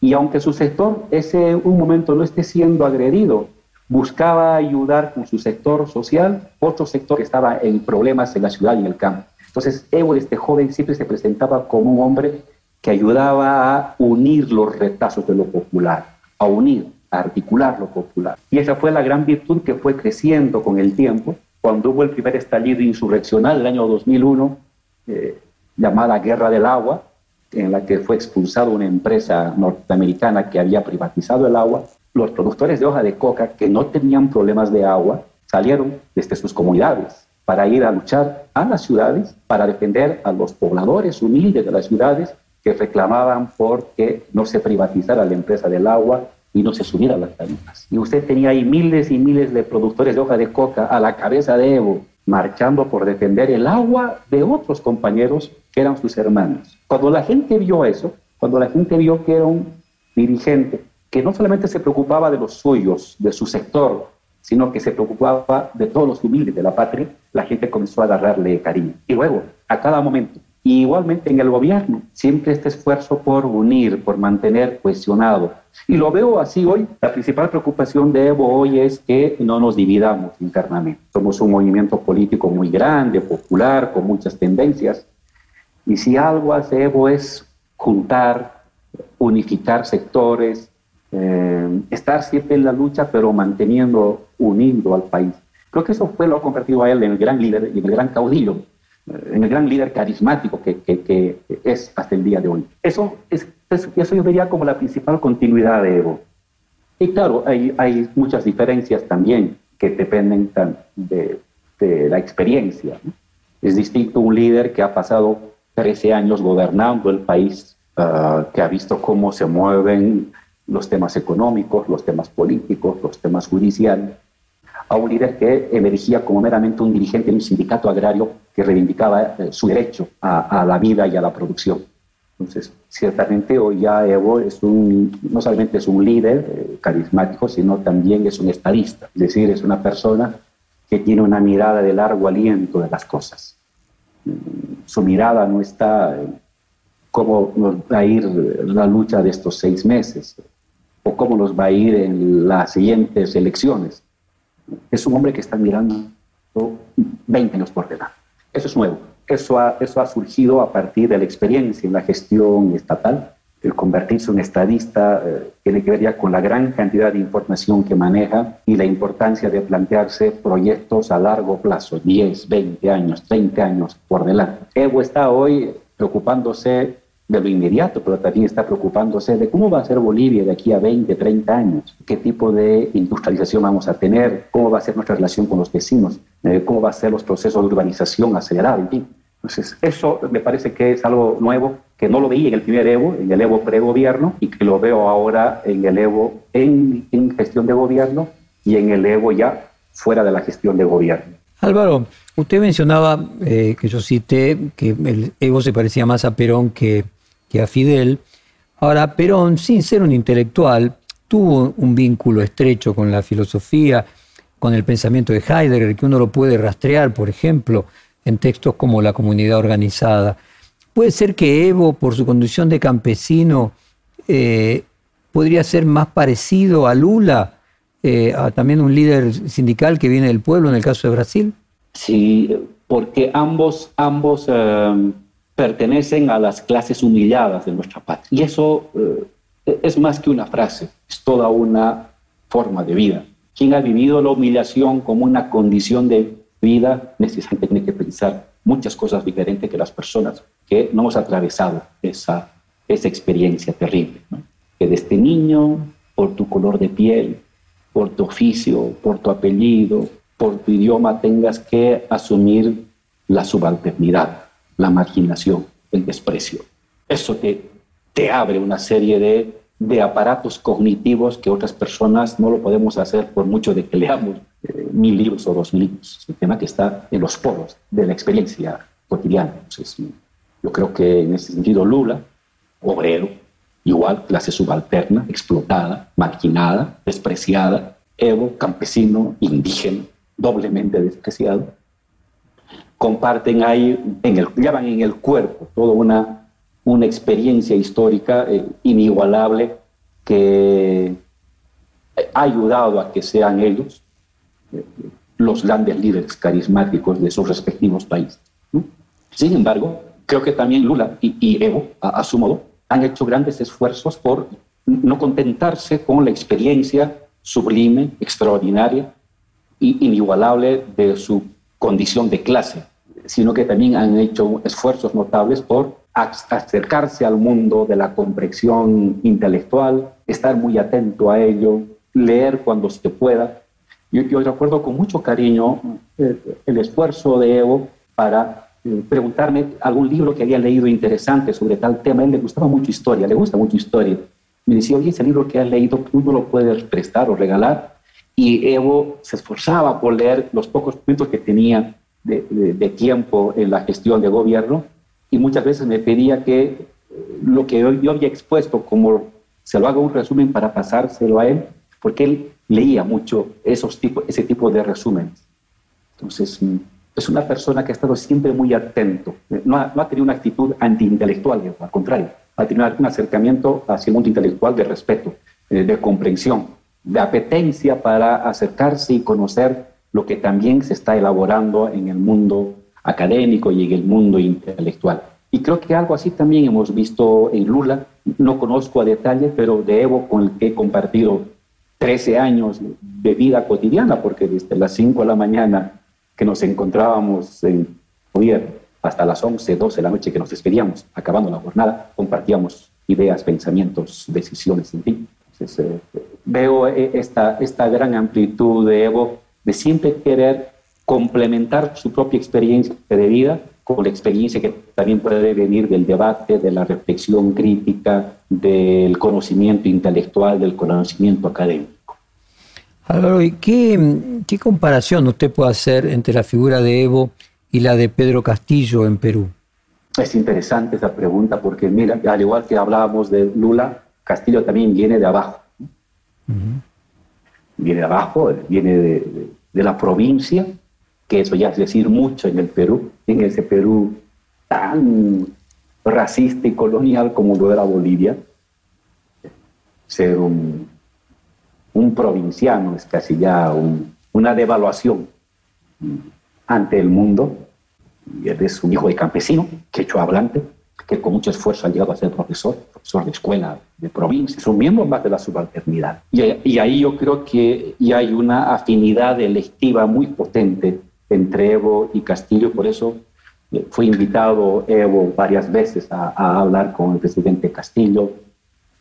Y aunque su sector ese un momento no esté siendo agredido, buscaba ayudar con su sector social, otro sector que estaba en problemas en la ciudad y en el campo. Entonces, Evo, este joven, siempre se presentaba como un hombre que ayudaba a unir los retazos de lo popular, a unir, articular lo popular. Y esa fue la gran virtud que fue creciendo con el tiempo. Cuando hubo el primer estallido insurreccional, el año 2001, eh, llamada Guerra del Agua, en la que fue expulsada una empresa norteamericana que había privatizado el agua, los productores de hoja de coca que no tenían problemas de agua salieron desde sus comunidades para ir a luchar a las ciudades, para defender a los pobladores humildes de las ciudades que reclamaban por que no se privatizara la empresa del agua y no se subiera las tarifas. Y usted tenía ahí miles y miles de productores de hoja de coca a la cabeza de Evo, marchando por defender el agua de otros compañeros que eran sus hermanos. Cuando la gente vio eso, cuando la gente vio que era un dirigente que no solamente se preocupaba de los suyos, de su sector, sino que se preocupaba de todos los humildes de la patria, la gente comenzó a agarrarle cariño. Y luego, a cada momento, Y igualmente en el gobierno, siempre este esfuerzo por unir, por mantener cohesionado. Y lo veo así hoy. La principal preocupación de Evo hoy es que no nos dividamos internamente. Somos un movimiento político muy grande, popular, con muchas tendencias. Y si algo hace Evo es juntar, unificar sectores, eh, estar siempre en la lucha, pero manteniendo unido al país. Creo que eso fue lo que convertido a él en el gran líder y en el gran caudillo en el gran líder carismático que, que, es hasta el día de hoy. Eso, es, eso yo vería como la principal continuidad de Evo. Y claro, hay, hay muchas diferencias también que dependen de, de la experiencia. Es distinto un líder que ha pasado 13 años gobernando el país, ah, que ha visto cómo se mueven los temas económicos, los temas políticos, los temas judiciales, a un líder que emergía como meramente un dirigente de un sindicato agrario que reivindicaba eh, su derecho a, la vida y a la producción. Entonces, ciertamente hoy ya Evo es un, no solamente es un líder eh, carismático, sino también es un estadista, es decir, es una persona que tiene una mirada de largo aliento de las cosas. Mm, su mirada no está en cómo va a ir la lucha de estos seis meses o cómo nos va a ir en las siguientes elecciones es un hombre que está mirando 20 años por delante. Eso es nuevo. Eso ha, eso ha surgido a partir de la experiencia en la gestión estatal. El convertirse en estadista eh, tiene que ver ya con la gran cantidad de información que maneja y la importancia de plantearse proyectos a largo plazo, 10, 20 años, 30 años por delante. Evo está hoy preocupándose de lo inmediato, pero también está preocupándose de cómo va a ser Bolivia de aquí a 20, 30 años, qué tipo de industrialización vamos a tener, cómo va a ser nuestra relación con los vecinos, eh, cómo va a ser los procesos de urbanización acelerados, en fin. Entonces, eso me parece que es algo nuevo, que no lo veía en el primer Evo, en el Evo pre-gobierno, y que lo veo ahora en el Evo en, en gestión de gobierno y en el Evo ya fuera de la gestión de gobierno. Álvaro, usted mencionaba, eh, que yo cité, que el Evo se parecía más a Perón que, que a Fidel. Ahora, Perón, sin ser un intelectual, tuvo un vínculo estrecho con la filosofía, con el pensamiento de Heidegger, que uno lo puede rastrear, por ejemplo, en textos como La comunidad organizada. Puede ser que Evo, por su condición de campesino, eh, podría ser más parecido a Lula, eh, a también un líder sindical que viene del pueblo, en el caso de Brasil. Sí, porque ambos, ambos eh, pertenecen a las clases humilladas de nuestra patria. Y eso eh, es más que una frase, es toda una forma de vida. Quien ha vivido la humillación como una condición de vida, necesariamente tiene que pensar muchas cosas diferentes que las personas que no hemos atravesado esa, esa experiencia terrible. Que desde niño, por tu color de piel, por tu oficio, por tu apellido, por tu idioma, tengas que asumir la subalternidad la marginación, el desprecio. Eso te, te abre una serie de, de aparatos cognitivos que otras personas no lo podemos hacer por mucho de que leamos eh, mil libros o dos libros. Es un tema que está en los poros de la experiencia cotidiana. Entonces, yo creo que en ese sentido Lula, obrero, igual clase subalterna, explotada, marginada, despreciada, Evo, campesino, indígena, doblemente despreciado, comparten ahí, en el, llevan en el cuerpo toda una, una experiencia histórica eh, inigualable que ha ayudado a que sean ellos eh, los grandes líderes carismáticos de sus respectivos países. Sin embargo, creo que también Lula y, Evo, a, su modo, han hecho grandes esfuerzos por no contentarse con la experiencia sublime, extraordinaria e inigualable de su condición de clase, sino que también han hecho esfuerzos notables por acercarse al mundo de la comprensión intelectual, estar muy atento a ello, leer cuando se pueda. Yo, yo recuerdo con mucho cariño eh, el, esfuerzo de Evo para eh, preguntarme algún libro que había leído interesante sobre tal tema. A él le gustaba mucho historia, le gusta mucho historia. Me decía, oye, ese libro que has leído, tú no lo puedes prestar o regalar y Evo se esforzaba por leer los pocos minutos que tenía de, tiempo en la gestión de gobierno y muchas veces me pedía que eh, lo que yo, había expuesto, como se lo haga un resumen para pasárselo a él, porque él leía mucho esos tipos, ese tipo de resúmenes. Entonces, mm, es una persona que ha estado siempre muy atento, no ha, no ha tenido una actitud antiintelectual, al contrario, ha tenido un acercamiento hacia el mundo intelectual de respeto, eh, de comprensión, de apetencia para acercarse y conocer lo que también se está elaborando en el mundo académico y en el mundo intelectual. Y creo que algo así también hemos visto en Lula, no conozco a detalle, pero de Evo con el que he compartido 13 años de vida cotidiana, porque desde las 5 de la mañana que nos encontrábamos en gobierno hasta las 11, 12 de la noche que nos despedíamos, acabando la jornada, compartíamos ideas, pensamientos, decisiones, en fin. Entonces, eh, veo eh, esta, esta gran amplitud de Evo de siempre querer complementar su propia experiencia de vida con la experiencia que también puede venir del debate, de la reflexión crítica, del conocimiento intelectual, del conocimiento académico. Álvaro, ¿y qué, qué comparación usted puede hacer entre la figura de Evo y la de Pedro Castillo en Perú? Es interesante esa pregunta porque, mira, al igual que hablábamos de Lula, Castillo también viene de abajo. Viene de abajo, viene de, de la provincia, que eso ya es decir mucho en el Perú, en ese Perú tan racista y colonial como lo era Bolivia. Ser un, un provinciano es casi ya una devaluación ante el mundo. Y él es un hijo de campesino, quechua hablante, que con mucho esfuerzo ha llegado a ser profesor, profesor de escuela de provincia, es un miembro más de la subalternidad. Y, y ahí yo creo que ya hay una afinidad electiva muy potente entre Evo y Castillo, por eso eh, fue invitado Evo varias veces a, a, hablar con el presidente Castillo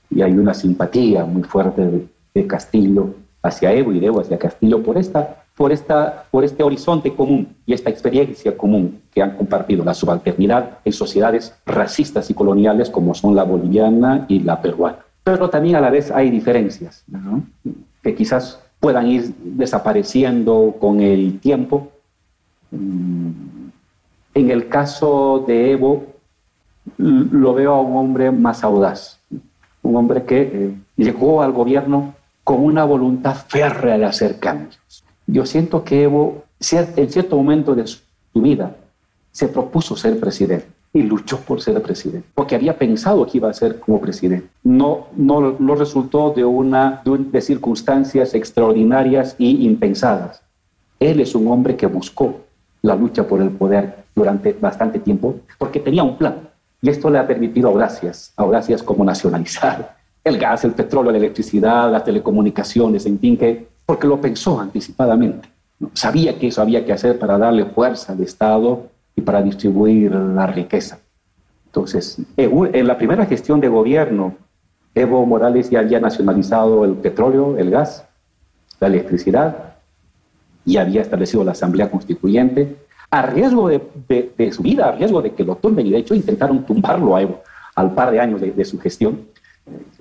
y hay una simpatía muy fuerte de, de Castillo hacia Evo y de Evo hacia Castillo por, esta, por, esta, por este horizonte común y esta experiencia común que han compartido la subalternidad en sociedades racistas y coloniales como son la boliviana y la peruana. Pero también a la vez hay diferencias ¿no? que quizás puedan ir desapareciendo con el tiempo Mm, en el caso de Evo, lo veo a un hombre más audaz, un hombre que eh, llegó al gobierno con una voluntad férrea de hacer cambios. Yo siento que Evo, en cierto momento de su vida, se propuso ser presidente y luchó por ser presidente, porque había pensado que iba a ser como presidente. No, no, no resultó de, una, de circunstancias extraordinarias y impensadas. Él es un hombre que buscó la lucha por el poder durante bastante tiempo, porque tenía un plan. Y esto le ha permitido audacias, audacias como nacionalizar el gas, el petróleo, la electricidad, las telecomunicaciones, en fin, que, porque lo pensó anticipadamente. Sabía que eso había que hacer para darle fuerza al Estado y para distribuir la riqueza. Entonces, en la primera gestión de gobierno, Evo Morales ya había nacionalizado el petróleo, el gas, la electricidad, y había establecido la Asamblea Constituyente, a riesgo de, su vida, a riesgo de que lo tumben, y de hecho intentaron tumbarlo a Evo al par de años de, su gestión.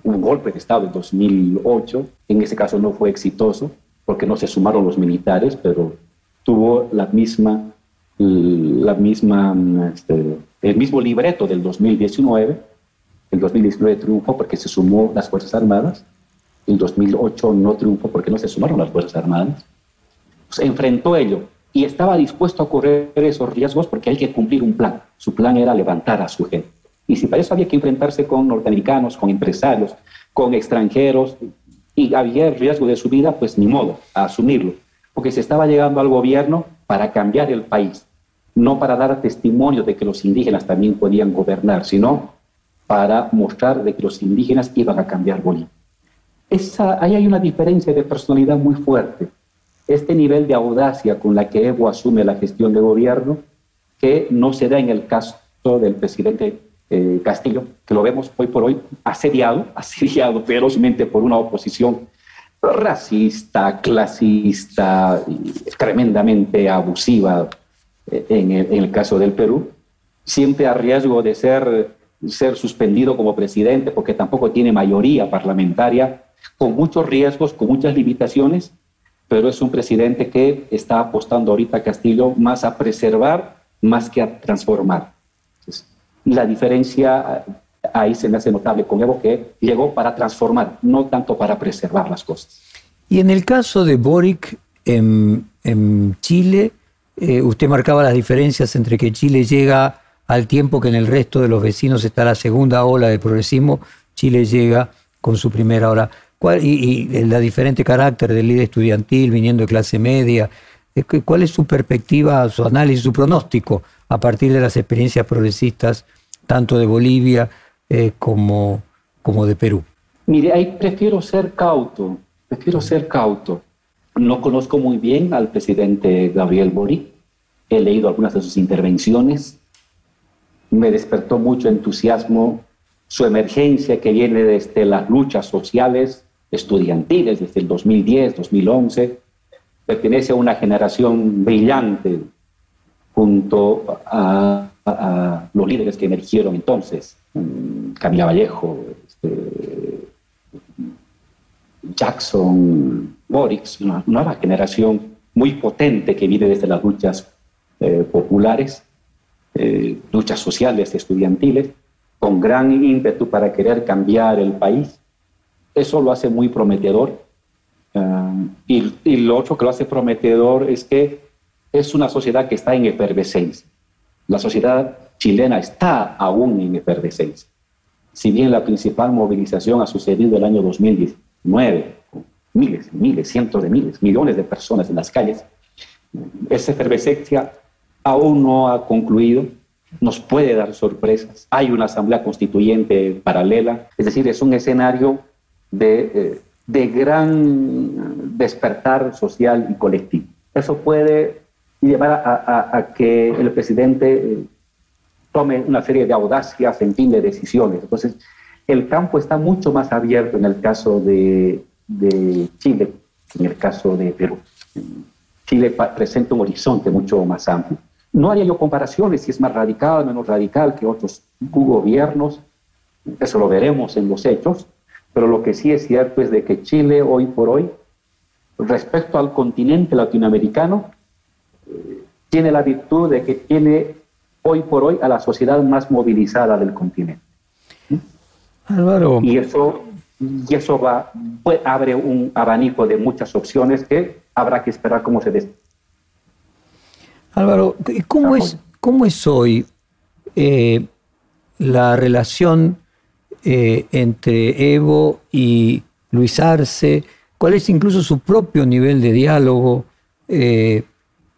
Un golpe de Estado en 2008, en ese caso no fue exitoso, porque no se sumaron los militares, pero tuvo la misma, la misma, este, el mismo libreto del 2019. El 2019 triunfó porque se sumó las Fuerzas Armadas. El 2008 no triunfó porque no se sumaron las Fuerzas Armadas se enfrentó ello y estaba dispuesto a correr esos riesgos porque hay que cumplir un plan. Su plan era levantar a su gente. Y si para eso había que enfrentarse con norteamericanos, con empresarios, con extranjeros, y había riesgo de su vida, pues ni modo, a asumirlo. Porque se estaba llegando al gobierno para cambiar el país, no para dar testimonio de que los indígenas también podían gobernar, sino para mostrar de que los indígenas iban a cambiar Bolivia. Ahí hay una diferencia de personalidad muy fuerte este nivel de audacia con la que Evo asume la gestión de gobierno, que no se da en el caso del presidente eh, Castillo, que lo vemos hoy por hoy asediado, (laughs) asediado ferozmente por una oposición racista, clasista, tremendamente abusiva eh, en el, caso del Perú, siempre a riesgo de ser, ser suspendido como presidente porque tampoco tiene mayoría parlamentaria, con muchos riesgos, con muchas limitaciones, pero es un presidente que está apostando ahorita Castillo más a preservar más que a transformar. La diferencia eh, ahí se me hace notable con Evo que llegó para transformar, no tanto para preservar las cosas. Y en el caso de Boric en, en Chile, eh, usted marcaba las diferencias entre que Chile llega al tiempo que en el resto de los vecinos está la segunda ola de progresismo, Chile llega con su primera ola. y, y, la diferente carácter del líder estudiantil viniendo de clase media. ¿Cuál es su perspectiva, su análisis, su pronóstico a partir de las experiencias progresistas, tanto de Bolivia eh, como, como de Perú? Mire, ahí prefiero ser cauto, prefiero ser cauto. No conozco muy bien al presidente Gabriel Boric, he leído algunas de sus intervenciones, me despertó mucho entusiasmo su emergencia que viene desde las luchas sociales estudiantiles desde el 2010, 2011, pertenece a una generación brillante junto a, los líderes que emergieron entonces, mm, Camila Vallejo, este, Jackson, Boris, una nueva generación muy potente que viene desde las luchas eh, populares, eh, luchas sociales, estudiantiles, con gran ímpetu para querer cambiar el país. Eso lo hace muy prometedor. Ah, y, y, lo otro que lo hace prometedor es que es una sociedad que está en efervescencia. La sociedad chilena está aún en efervescencia. Si bien la principal movilización ha sucedido el año 2019, con miles, miles, cientos de miles, millones de personas en las calles, esa efervescencia aún no ha concluido nos puede dar sorpresas. Hay una asamblea constituyente paralela, es decir, es un escenario de, eh, de gran despertar social y colectivo. Eso puede llevar a, que el presidente eh, tome una serie de audacias en fin de decisiones. Entonces, el campo está mucho más abierto en el caso de, de Chile que en el caso de Perú. Chile presenta un horizonte mucho más amplio. No haría yo comparaciones si es más radical o menos radical que otros gobiernos, eso lo veremos en los hechos, pero lo que sí es cierto es de que Chile hoy por hoy, respecto al continente latinoamericano, eh, tiene la virtud de que tiene hoy por hoy a la sociedad más movilizada del continente. Álvaro. Y eso, y eso va, pues, abre un abanico de muchas opciones que habrá que esperar cómo se des Álvaro, ¿cómo es, cómo es hoy eh, la relación eh, entre Evo y Luis Arce? ¿Cuál es incluso su propio nivel de diálogo eh,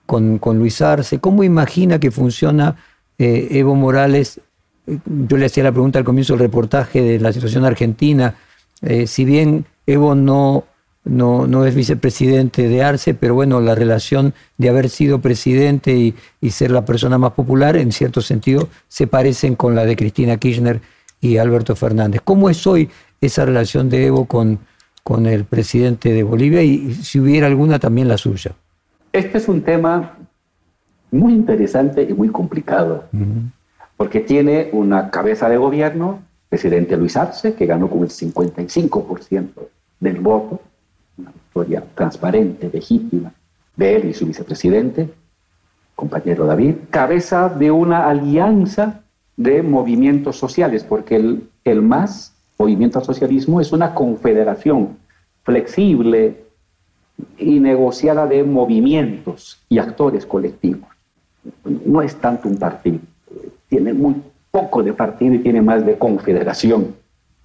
con, Luis Arce? ¿Cómo imagina que funciona Evo Morales? Yo le hacía la pregunta al comienzo del reportaje de la situación argentina. si bien Evo no no, no es vicepresidente de Arce, pero bueno, la relación de haber sido presidente y, ser la persona más popular, en cierto sentido, se parecen con la de Cristina Kirchner y Alberto Fernández. ¿Cómo es hoy esa relación de Evo con, con el presidente de Bolivia y si hubiera alguna también la suya? Este es un tema muy interesante y muy complicado, porque tiene una cabeza de gobierno, presidente Luis Arce, que ganó con el 55% del voto, una victoria transparente, legítima, de él y su vicepresidente, compañero David, cabeza de una alianza de movimientos sociales, porque el, el MAS, Movimiento al Socialismo, es una confederación flexible y negociada de movimientos y actores colectivos. No es tanto un partido, tiene muy poco de partido y tiene más de confederación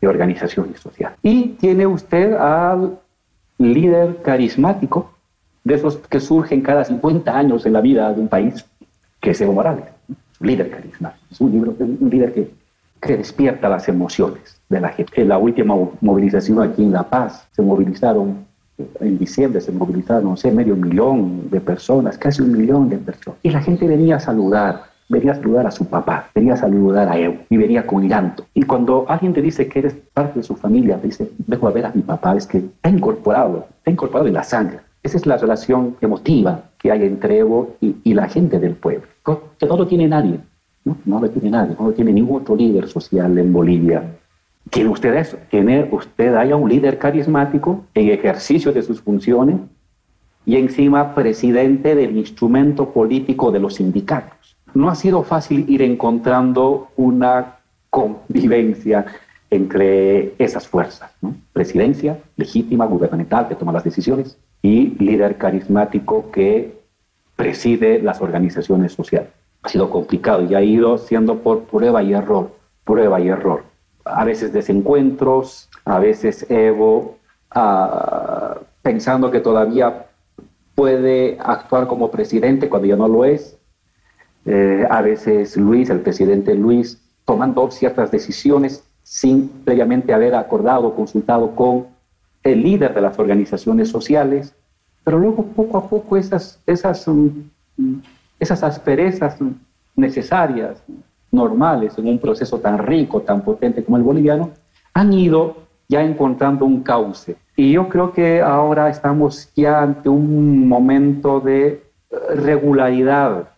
de organizaciones sociales. Y tiene usted al líder carismático, de esos que surgen cada 50 años en la vida de un país, que es Evo Morales, líder carismático. Es un, libro, un líder que, que despierta las emociones de la gente. En la última movilización aquí en La Paz se movilizaron, en diciembre se movilizaron, no sé, medio millón de personas, casi un millón de personas. Y la gente venía a saludar, venía a saludar a su papá, venía a saludar a Evo y venía con llanto. Y cuando alguien te dice que eres parte de su familia, te dice, vengo a ver a mi papá, es que está incorporado, está incorporado en la sangre. Esa es la relación emotiva que hay entre Evo y, la gente del pueblo, que no lo tiene nadie, ¿no? no lo tiene nadie, no lo tiene ningún otro líder social en Bolivia. ¿Tiene usted eso? ¿Tiene usted haya un líder carismático en ejercicio de sus funciones y encima presidente del instrumento político de los sindicatos? no ha sido fácil ir encontrando una convivencia entre esas fuerzas, presidencia legítima, gubernamental, que toma las decisiones, y líder carismático que preside las organizaciones sociales. Ha sido complicado y ha ido siendo por prueba y error, prueba y error. A veces desencuentros, a veces Evo ah, pensando que todavía puede actuar como presidente cuando ya no lo es. Eh, a veces Luis, el presidente Luis, tomando ciertas decisiones sin previamente haber acordado, consultado con el líder de las organizaciones sociales, pero luego poco a poco esas, esas, mm, esas asperezas necesarias, normales en un proceso tan rico, tan potente como el boliviano, han ido ya encontrando un cauce. Y yo creo que ahora estamos ya ante un momento de eh, regularidad.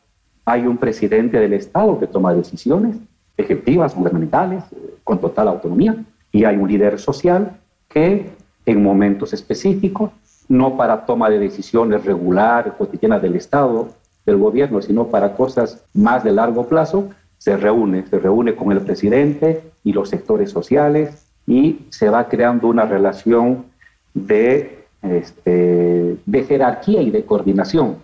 Hay un presidente del Estado que toma decisiones ejecutivas, gubernamentales, eh, con total autonomía, y hay un líder social que en momentos específicos, no para toma de decisiones regular, cotidianas del Estado, del gobierno, sino para cosas más de largo plazo, se reúne, se reúne con el presidente y los sectores sociales y se va creando una relación de, este, de jerarquía y de coordinación.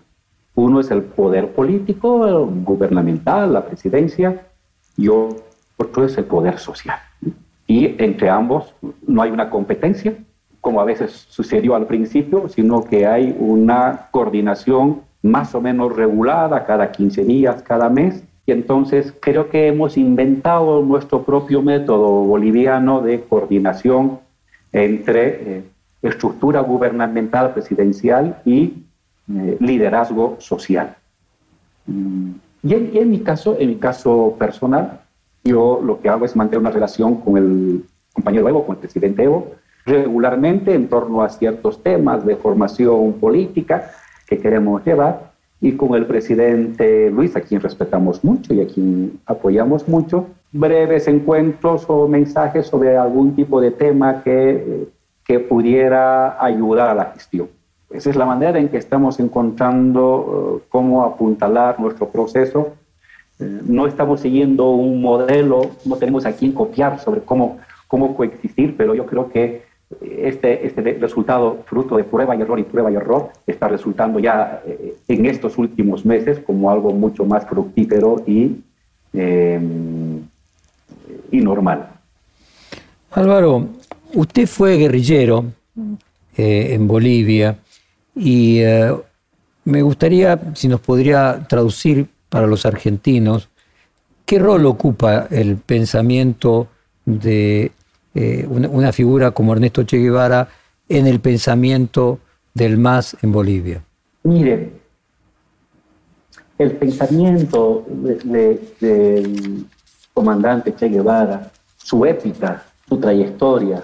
Uno es el poder político, gubernamental, la presidencia, y otro es el poder social. Y entre ambos no hay una competencia, como a veces sucedió al principio, sino que hay una coordinación más o menos regulada cada 15 días, cada mes. Y entonces creo que hemos inventado nuestro propio método boliviano de coordinación entre eh, estructura gubernamental presidencial y eh, liderazgo social. Mm, y en, en, mi caso, en mi caso personal, yo lo que hago es mantener una relación con el compañero Evo, con el presidente Evo, regularmente en torno a ciertos temas de formación política que queremos llevar y con el presidente Luis, a quien respetamos mucho y a quien apoyamos mucho, breves encuentros o mensajes sobre algún tipo de tema que, que pudiera ayudar a la gestión. Esa es la manera en que estamos encontrando uh, cómo apuntalar nuestro proceso. Eh, no estamos siguiendo un modelo, no tenemos a quién copiar sobre cómo, cómo coexistir, pero yo creo que este, este resultado, fruto de prueba y error y prueba y error, está resultando ya eh, en estos últimos meses como algo mucho más fructífero y, em, y normal. Álvaro, usted fue guerrillero eh, en Bolivia y eh, me gustaría, si nos podría traducir para los argentinos, ¿qué rol ocupa el pensamiento de eh, una, figura como Ernesto Che Guevara en el pensamiento del MAS en Bolivia? Mire, el pensamiento del comandante Che Guevara, su épica, su trayectoria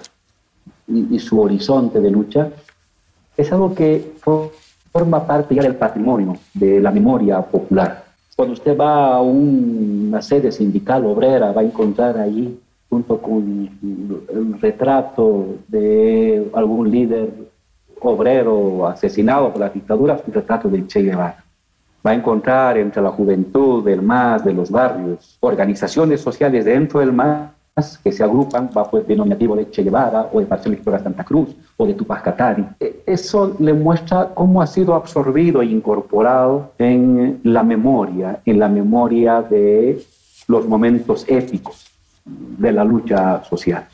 y, su horizonte de lucha, es algo que forma parte ya del patrimonio, de la memoria popular. Cuando usted va a una sede sindical obrera, va a encontrar ahí junto con el retrato de algún líder obrero asesinado por la dictadura, un retrato de Che Guevara. Va a encontrar entre la juventud del MAS, de los barrios, organizaciones sociales dentro del MAS que se agrupan bajo el denominativo de Che Guevara o de Partido Victoria Santa Cruz o de Tupac Katari. E, eso le muestra cómo ha sido absorbido e incorporado en la memoria, en la memoria de los momentos épicos de la lucha social.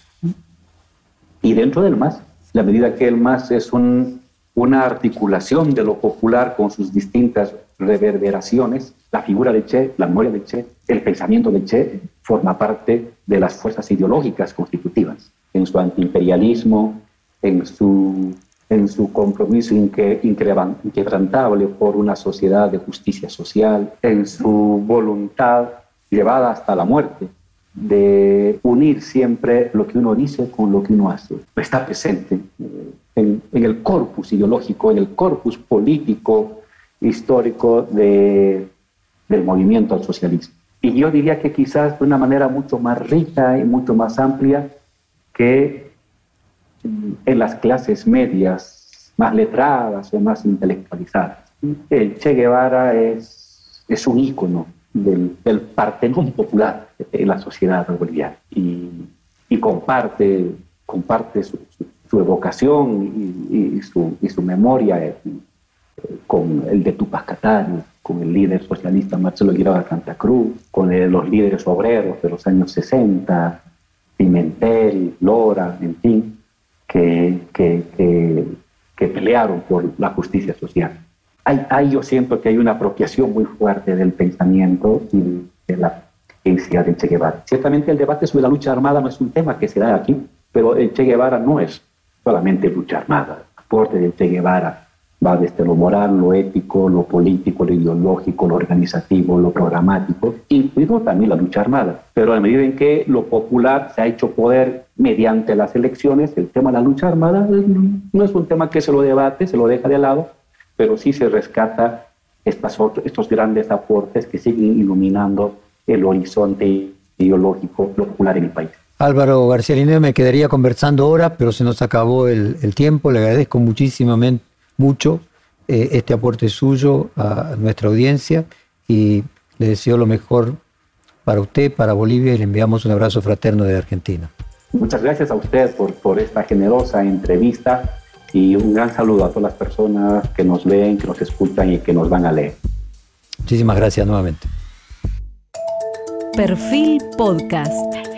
Y dentro del MAS, la medida que el MAS es una articulación de lo popular con sus distintas reverberaciones, la figura de Che, la memoria de Che, el pensamiento de Che forma parte de las fuerzas ideológicas constitutivas, en su antiimperialismo, en su, en su compromiso inquebrantable por una sociedad de justicia social, en su voluntad llevada hasta la muerte de unir siempre lo que uno dice con lo que uno hace. Está presente eh, en, el corpus ideológico, en el corpus político, histórico de, del movimiento al socialismo. Y yo diría que quizás de una manera mucho más rica y mucho más amplia que en las clases medias, más letradas o más intelectualizadas. El Che Guevara es, es un ícono del, del partenón popular en la sociedad boliviana y, comparte, comparte su, evocación y, su, y, su, memoria con el de Tupac Katari, con el líder socialista Marcelo Guirao Santa Cruz, con los líderes obreros de los años 60, Pimentel, Lora, en fin, que, que, que, pelearon por la justicia social. Ahí, yo siento que hay una apropiación muy fuerte del pensamiento y de la agencia de Che Guevara. Ciertamente el debate sobre la lucha armada no es un tema que se da aquí, pero el Che Guevara no es solamente lucha armada. El aporte del Che Guevara va desde lo moral, lo ético, lo político, lo ideológico, lo organizativo, lo programático, incluido también la lucha armada. Pero a medida en que lo popular se ha hecho poder mediante las elecciones, el tema de la lucha armada no es un tema que se lo debate, se lo deja de lado, pero sí se rescata estas, estos grandes aportes que siguen iluminando el horizonte ideológico popular en el país. Álvaro García Linero, me quedaría conversando ahora, pero se nos acabó el, el tiempo. Le agradezco muchísimamente mucho eh, este aporte suyo a nuestra audiencia y le deseo lo mejor para usted, para Bolivia y le enviamos un abrazo fraterno de Argentina. Muchas gracias a usted por, por esta generosa entrevista y un gran saludo a todas las personas que nos leen, que nos escuchan y que nos van a leer. Muchísimas gracias nuevamente. Perfil Podcast.